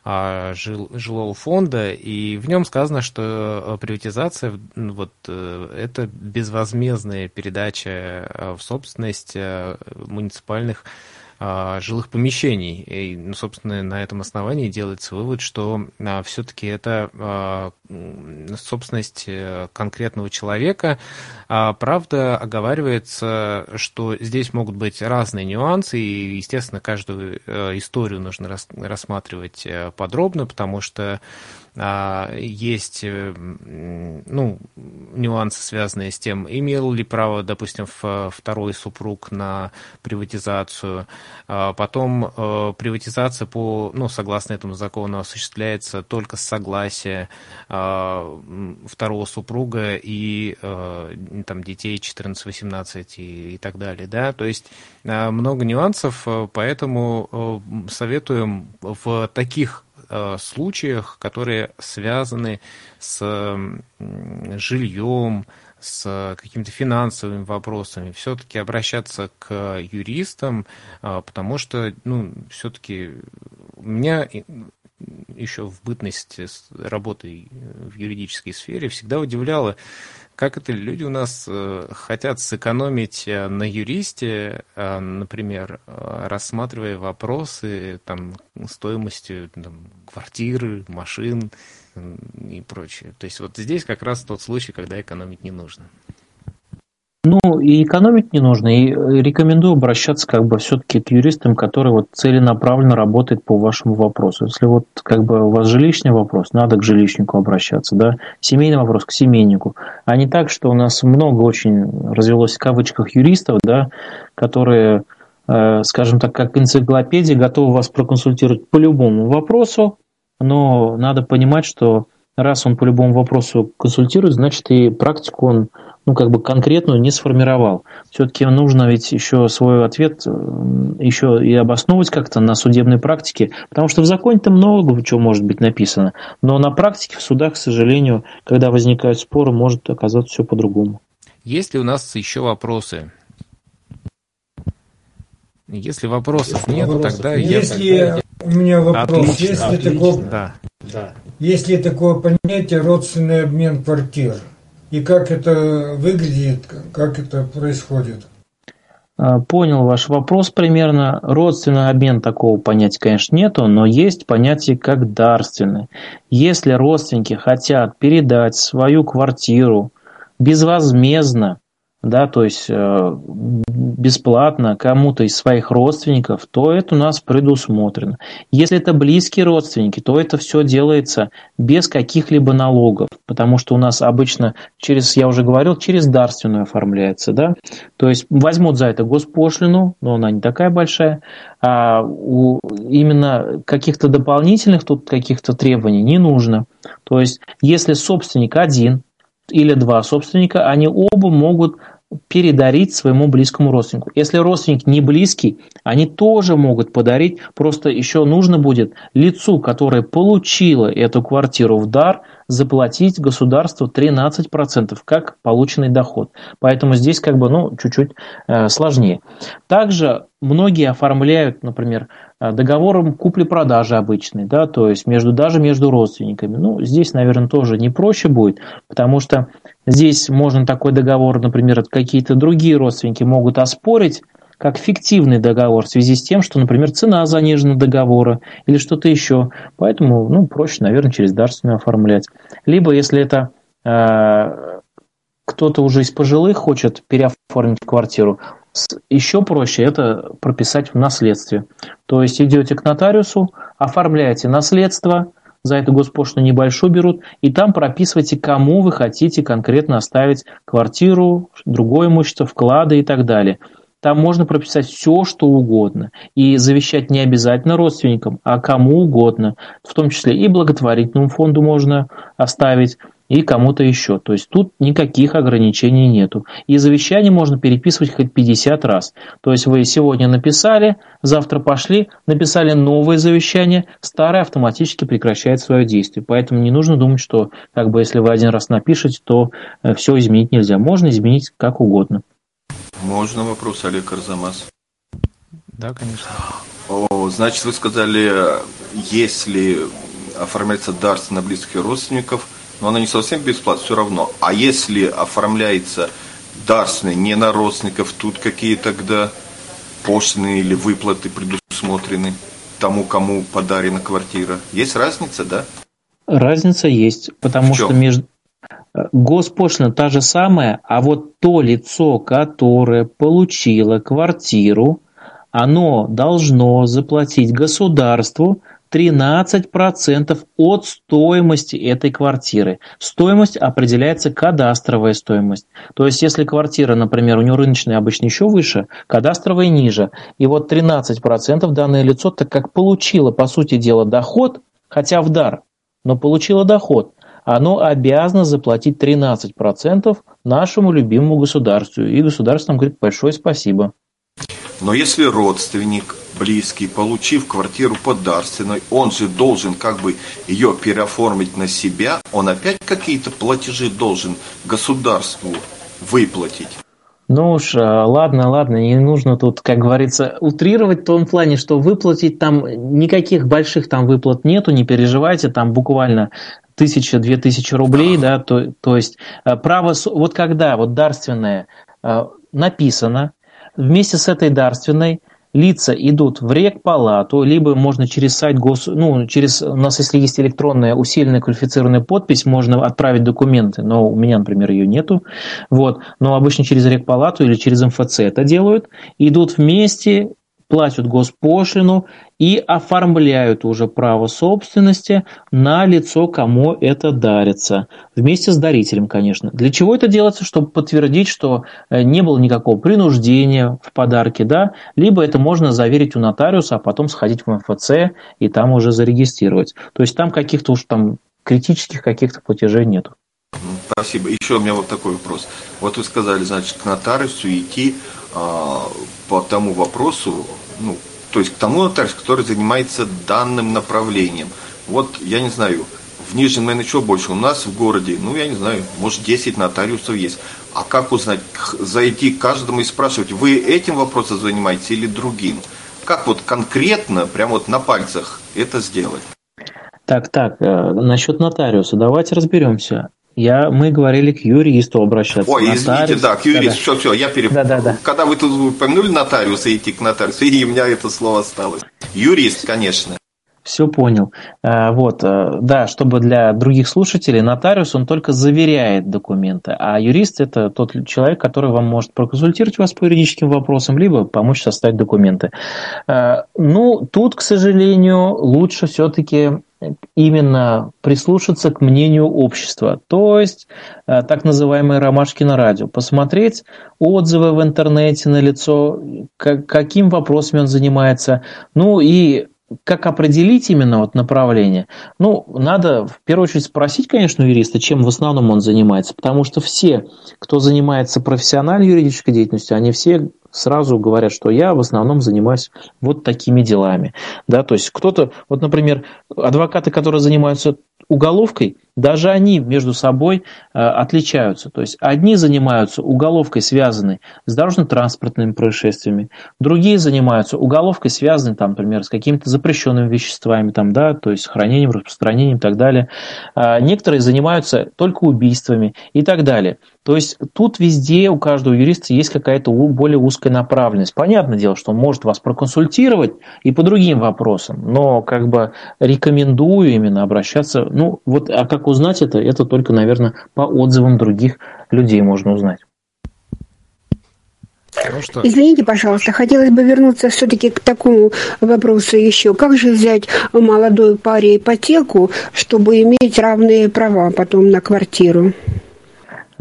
э, жил, жилого фонда, и в нем сказано, что э, приватизация, вот, э, это безвозмездная передача э, в собственность э, муниципальных а, жилых помещений. И, ну, собственно, на этом основании делается вывод, что а, все-таки это а, собственность э, конкретного человека. Правда, оговаривается, что здесь могут быть разные нюансы, и, естественно, каждую э, историю нужно рассматривать э, подробно, потому что а, есть э, ну, нюансы, связанные с тем, имел ли право, допустим, второй супруг на приватизацию. А потом э, приватизация по, ну, согласно этому закону осуществляется только с согласия а, второго супруга и э, там, детей 14-18 и, и так далее. Да? То есть много нюансов, поэтому советуем в таких Э, случаях, которые связаны с жильем, с какими-то финансовыми вопросами, все-таки обращаться к юристам, э, потому что, ну, все-таки у меня еще в бытность работы в юридической сфере всегда удивляло, как это люди у нас э, хотят сэкономить э, на юристе, э, например, рассматривая вопросы там, стоимости там, квартиры, машин и прочее. То есть вот здесь как раз тот случай, когда экономить не нужно. Ну, и экономить не нужно, и рекомендую обращаться как бы все-таки к юристам, которые вот целенаправленно работают по вашему вопросу. Если вот как бы у вас жилищный вопрос, надо к жилищнику обращаться, да, семейный вопрос к семейнику, а не так, что у нас много очень развелось в кавычках юристов, да, которые, э, скажем так, как энциклопедия, готовы вас проконсультировать по любому вопросу, но надо понимать, что раз он по любому вопросу консультирует, значит и практику он ну, как бы конкретную не сформировал. Все-таки нужно ведь еще свой ответ э, еще и обосновывать как-то на судебной практике, потому что в законе-то много чего может быть написано, но на практике в судах, к сожалению, когда возникают споры, может оказаться все по-другому. Есть ли у нас еще вопросы? Если вопросов нет, вопрос. тогда если я... У меня вопрос. Отлично, есть, отлично, ли такое, да. Да. есть ли такое понятие родственный обмен квартир? И как это выглядит, как это происходит? А, понял ваш вопрос примерно. Родственный обмен такого понятия, конечно, нету, но есть понятие как дарственный. Если родственники хотят передать свою квартиру безвозмездно да, то есть э, бесплатно кому-то из своих родственников, то это у нас предусмотрено. Если это близкие родственники, то это все делается без каких-либо налогов, потому что у нас обычно через, я уже говорил, через дарственную оформляется, да, то есть возьмут за это госпошлину, но она не такая большая, а у именно каких-то дополнительных тут каких-то требований не нужно. То есть если собственник один, или два собственника, они оба могут передарить своему близкому родственнику. Если родственник не близкий, они тоже могут подарить, просто еще нужно будет лицу, которое получило эту квартиру в дар, заплатить государству 13% как полученный доход. Поэтому здесь как бы ну, чуть-чуть э, сложнее. Также многие оформляют, например, э, договором купли-продажи обычный, да, то есть между, даже между родственниками. Ну, здесь, наверное, тоже не проще будет, потому что здесь можно такой договор, например, какие-то другие родственники могут оспорить, как фиктивный договор в связи с тем, что, например, цена занижена договора или что-то еще. Поэтому, ну, проще, наверное, через дарственную оформлять. Либо, если это э, кто-то уже из пожилых хочет переоформить квартиру, еще проще это прописать в наследстве. То есть идете к нотариусу, оформляете наследство, за эту госпошлину небольшую берут, и там прописывайте, кому вы хотите конкретно оставить квартиру, другое имущество, вклады и так далее. Там можно прописать все, что угодно. И завещать не обязательно родственникам, а кому угодно. В том числе и благотворительному фонду можно оставить, и кому-то еще. То есть тут никаких ограничений нету. И завещание можно переписывать хоть 50 раз. То есть вы сегодня написали, завтра пошли, написали новое завещание, старое автоматически прекращает свое действие. Поэтому не нужно думать, что как бы если вы один раз напишете, то э, все изменить нельзя. Можно изменить как угодно. Можно вопрос, Олег Арзамас? Да, конечно. О, значит, вы сказали, если оформляется дарство на близких родственников, но она не совсем бесплатно, все равно. А если оформляется дарственный не на родственников, тут какие тогда пошлины или выплаты предусмотрены тому, кому подарена квартира? Есть разница, да? Разница есть, потому что между, Госпошлина та же самая, а вот то лицо, которое получило квартиру, оно должно заплатить государству 13% от стоимости этой квартиры. Стоимость определяется кадастровая стоимость. То есть, если квартира, например, у нее рыночная обычно еще выше, кадастровая ниже. И вот 13% данное лицо, так как получило, по сути дела, доход, хотя в дар, но получило доход, оно обязано заплатить 13% нашему любимому государству. И государство нам говорит большое спасибо. Но если родственник, близкий, получив квартиру подарственной, он же должен как бы ее переоформить на себя, он опять какие-то платежи должен государству выплатить. Ну уж, а, ладно, ладно, не нужно тут, как говорится, утрировать в том плане, что выплатить там никаких больших там выплат нету, не переживайте, там буквально тысяча, две тысячи рублей, да, то, то есть э, право, вот когда вот дарственное э, написано, вместе с этой дарственной лица идут в рекпалату, либо можно через сайт гос... Ну, через... У нас, если есть электронная усиленная квалифицированная подпись, можно отправить документы, но у меня, например, ее нету. Вот. Но обычно через рекпалату или через МФЦ это делают. Идут вместе, платят госпошлину и оформляют уже право собственности на лицо, кому это дарится. Вместе с дарителем, конечно. Для чего это делается? Чтобы подтвердить, что э, не было никакого принуждения в подарке, да, либо это можно заверить у нотариуса, а потом сходить в МФЦ и там уже зарегистрировать. То есть там каких-то уж там критических каких-то платежей нету. Спасибо. Еще у меня вот такой вопрос. Вот вы сказали, значит, к нотариусу идти а, по тому вопросу, ну, то есть к тому нотариусу, который занимается данным направлением. Вот, я не знаю, в Нижнем, наверное, еще больше. У нас в городе, ну, я не знаю, может, 10 нотариусов есть. А как узнать, зайти к каждому и спрашивать, вы этим вопросом занимаетесь или другим? Как вот конкретно, прямо вот на пальцах это сделать? Так, так, э, насчет нотариуса, давайте разберемся. Я, мы говорили к юристу обращаться. Ой, нотариус. извините, да, к юристу. Да, все, все, я перепутал. Да, да, да. Когда вы тут упомянули нотариуса, идти к нотариусу, и у меня это слово осталось. Юрист, конечно. Все понял. А, вот, э, да, чтобы для других слушателей, нотариус, он только заверяет документы, а юрист – это тот человек, который вам может проконсультировать вас по юридическим вопросам, либо помочь составить документы. А, ну, тут, к сожалению, лучше все-таки именно прислушаться к мнению общества, то есть э, так называемые ромашки на радио, посмотреть отзывы в интернете на лицо, каким вопросами он занимается, ну и как определить именно вот направление? Ну, надо в первую очередь спросить, конечно, юриста, чем в основном он занимается, потому что все, кто занимается профессиональной юридической деятельностью, они все сразу говорят, что я в основном занимаюсь вот такими делами. Да, то есть кто-то, вот, например, адвокаты, которые занимаются уголовкой, даже они между собой э, отличаются. То есть одни занимаются уголовкой, связанной с дорожно-транспортными происшествиями, другие занимаются уголовкой, связанной, там, например, с какими-то запрещенными веществами, там, да, то есть хранением, распространением и так далее. А некоторые занимаются только убийствами и так далее. То есть тут везде у каждого юриста есть какая-то более узкая направленность. Понятное дело, что он может вас проконсультировать и по другим вопросам, но как бы рекомендую именно обращаться. Ну, вот, а как узнать это? Это только, наверное, по отзывам других людей можно узнать. Ну, что? Извините, пожалуйста, хотелось бы вернуться все-таки к такому вопросу еще. Как же взять молодой паре ипотеку, чтобы иметь равные права потом на квартиру?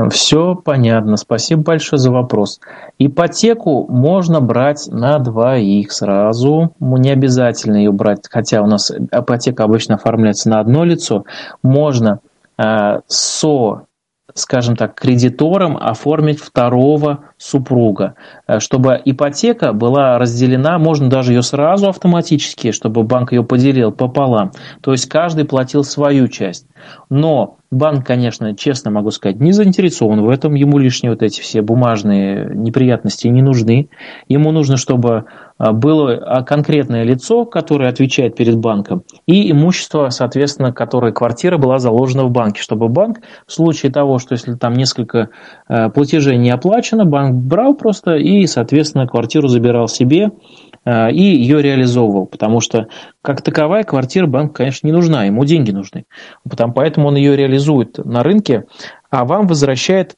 Все понятно. Спасибо большое за вопрос. Ипотеку можно брать на двоих сразу. Не обязательно ее брать, хотя у нас ипотека обычно оформляется на одно лицо. Можно э, со скажем так, кредитором оформить второго супруга, э, чтобы ипотека была разделена, можно даже ее сразу автоматически, чтобы банк ее поделил пополам. То есть каждый платил свою часть. Но банк, конечно, честно могу сказать, не заинтересован в этом, ему лишние вот эти все бумажные неприятности не нужны. Ему нужно, чтобы было а, конкретное лицо, которое отвечает перед банком, и имущество, соответственно, которое квартира была заложена в банке, чтобы банк в случае того, что если там несколько а, платежей не оплачено, банк брал просто и, соответственно, квартиру забирал себе, и ее реализовывал, потому что как таковая квартира банку, конечно, не нужна, ему деньги нужны. Поэтому он ее реализует на рынке, а вам возвращает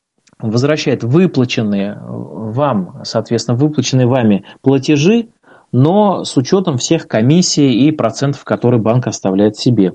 возвращает выплаченные вам, соответственно, выплаченные вами платежи, но с учетом всех комиссий и процентов, которые банк оставляет себе.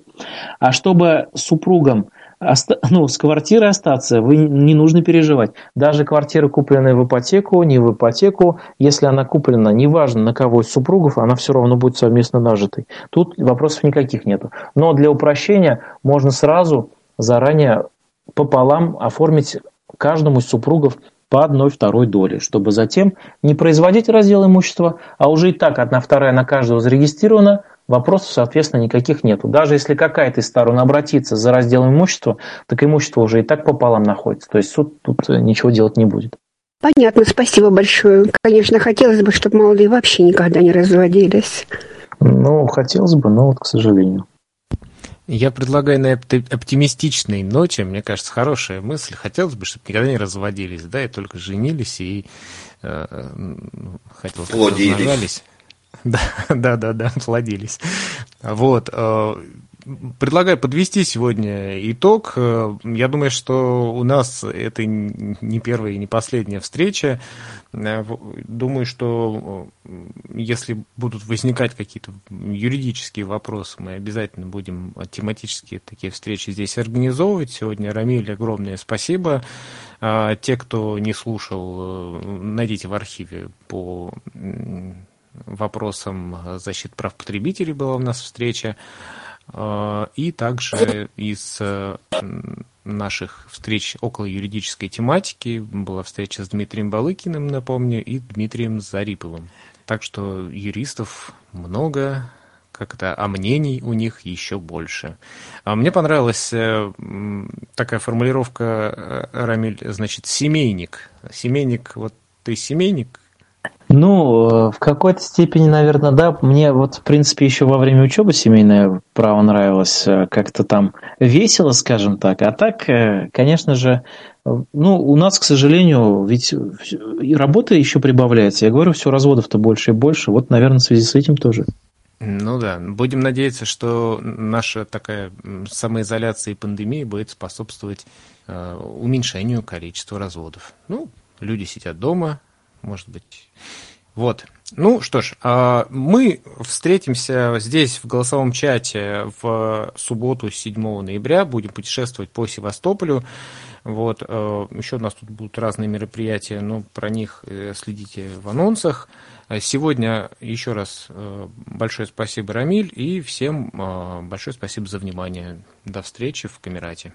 А чтобы супругам ну, с квартирой остаться, вы не нужно переживать. Даже квартира, купленная в ипотеку, не в ипотеку, если она куплена, неважно на кого из супругов, она все равно будет совместно нажитой. Тут вопросов никаких нету. Но для упрощения можно сразу заранее пополам оформить каждому из супругов по одной второй доли, чтобы затем не производить раздел имущества, а уже и так одна вторая на каждого зарегистрирована, вопросов, соответственно, никаких нету. Даже если какая-то из сторон обратится за разделом имущества, так имущество уже и так пополам находится. То есть суд тут э, ничего делать не будет. Понятно, спасибо большое. Конечно, хотелось бы, чтобы молодые вообще никогда не разводились. Ну, хотелось бы, но вот, к сожалению. Я предлагаю на оптимистичной ноте, мне кажется, хорошая мысль. Хотелось бы, чтобы никогда не разводились, да, и только женились и э, хотелось, чтобы размножались. Да, да, да, да, плодились. Вот. Э, предлагаю подвести сегодня итог. Э, я думаю, что у нас это не первая и не последняя встреча. Э, думаю, что если будут возникать какие-то юридические вопросы, мы обязательно будем тематические такие встречи здесь организовывать. Сегодня, Рамиль, огромное спасибо. Те, кто не слушал, найдите в архиве по вопросам защиты прав потребителей была у нас встреча. Э, и также из э, наших встреч около юридической тематики была встреча с Дмитрием Балыкиным, напомню, и Дмитрием Зариповым. Так что юристов много, как это, а мнений у них еще больше. А мне понравилась э, такая формулировка, Рамиль, значит, семейник. Семейник, вот ты семейник, ну, э, в какой-то степени, наверное, да. Мне вот, в принципе, еще во время учебы семейное право нравилось э, как-то там весело, скажем так. А так, э, конечно же, ну, у нас, к сожалению, ведь работа еще прибавляется. Я говорю, все разводов-то больше и больше. Вот, наверное, в связи с этим тоже. Ну да, будем надеяться, что наша такая самоизоляция и пандемия будет способствовать уменьшению количества разводов. Ну, люди сидят дома, может быть. Вот. Ну что ж, а, мы встретимся здесь в голосовом чате в субботу 7 ноября. Будем путешествовать по Севастополю. Вот. Э, Еще у нас тут будут разные мероприятия, но про них э, следите в анонсах. Сегодня еще раз э, большое спасибо, Рамиль, и всем большое спасибо за внимание. До встречи в Камерате.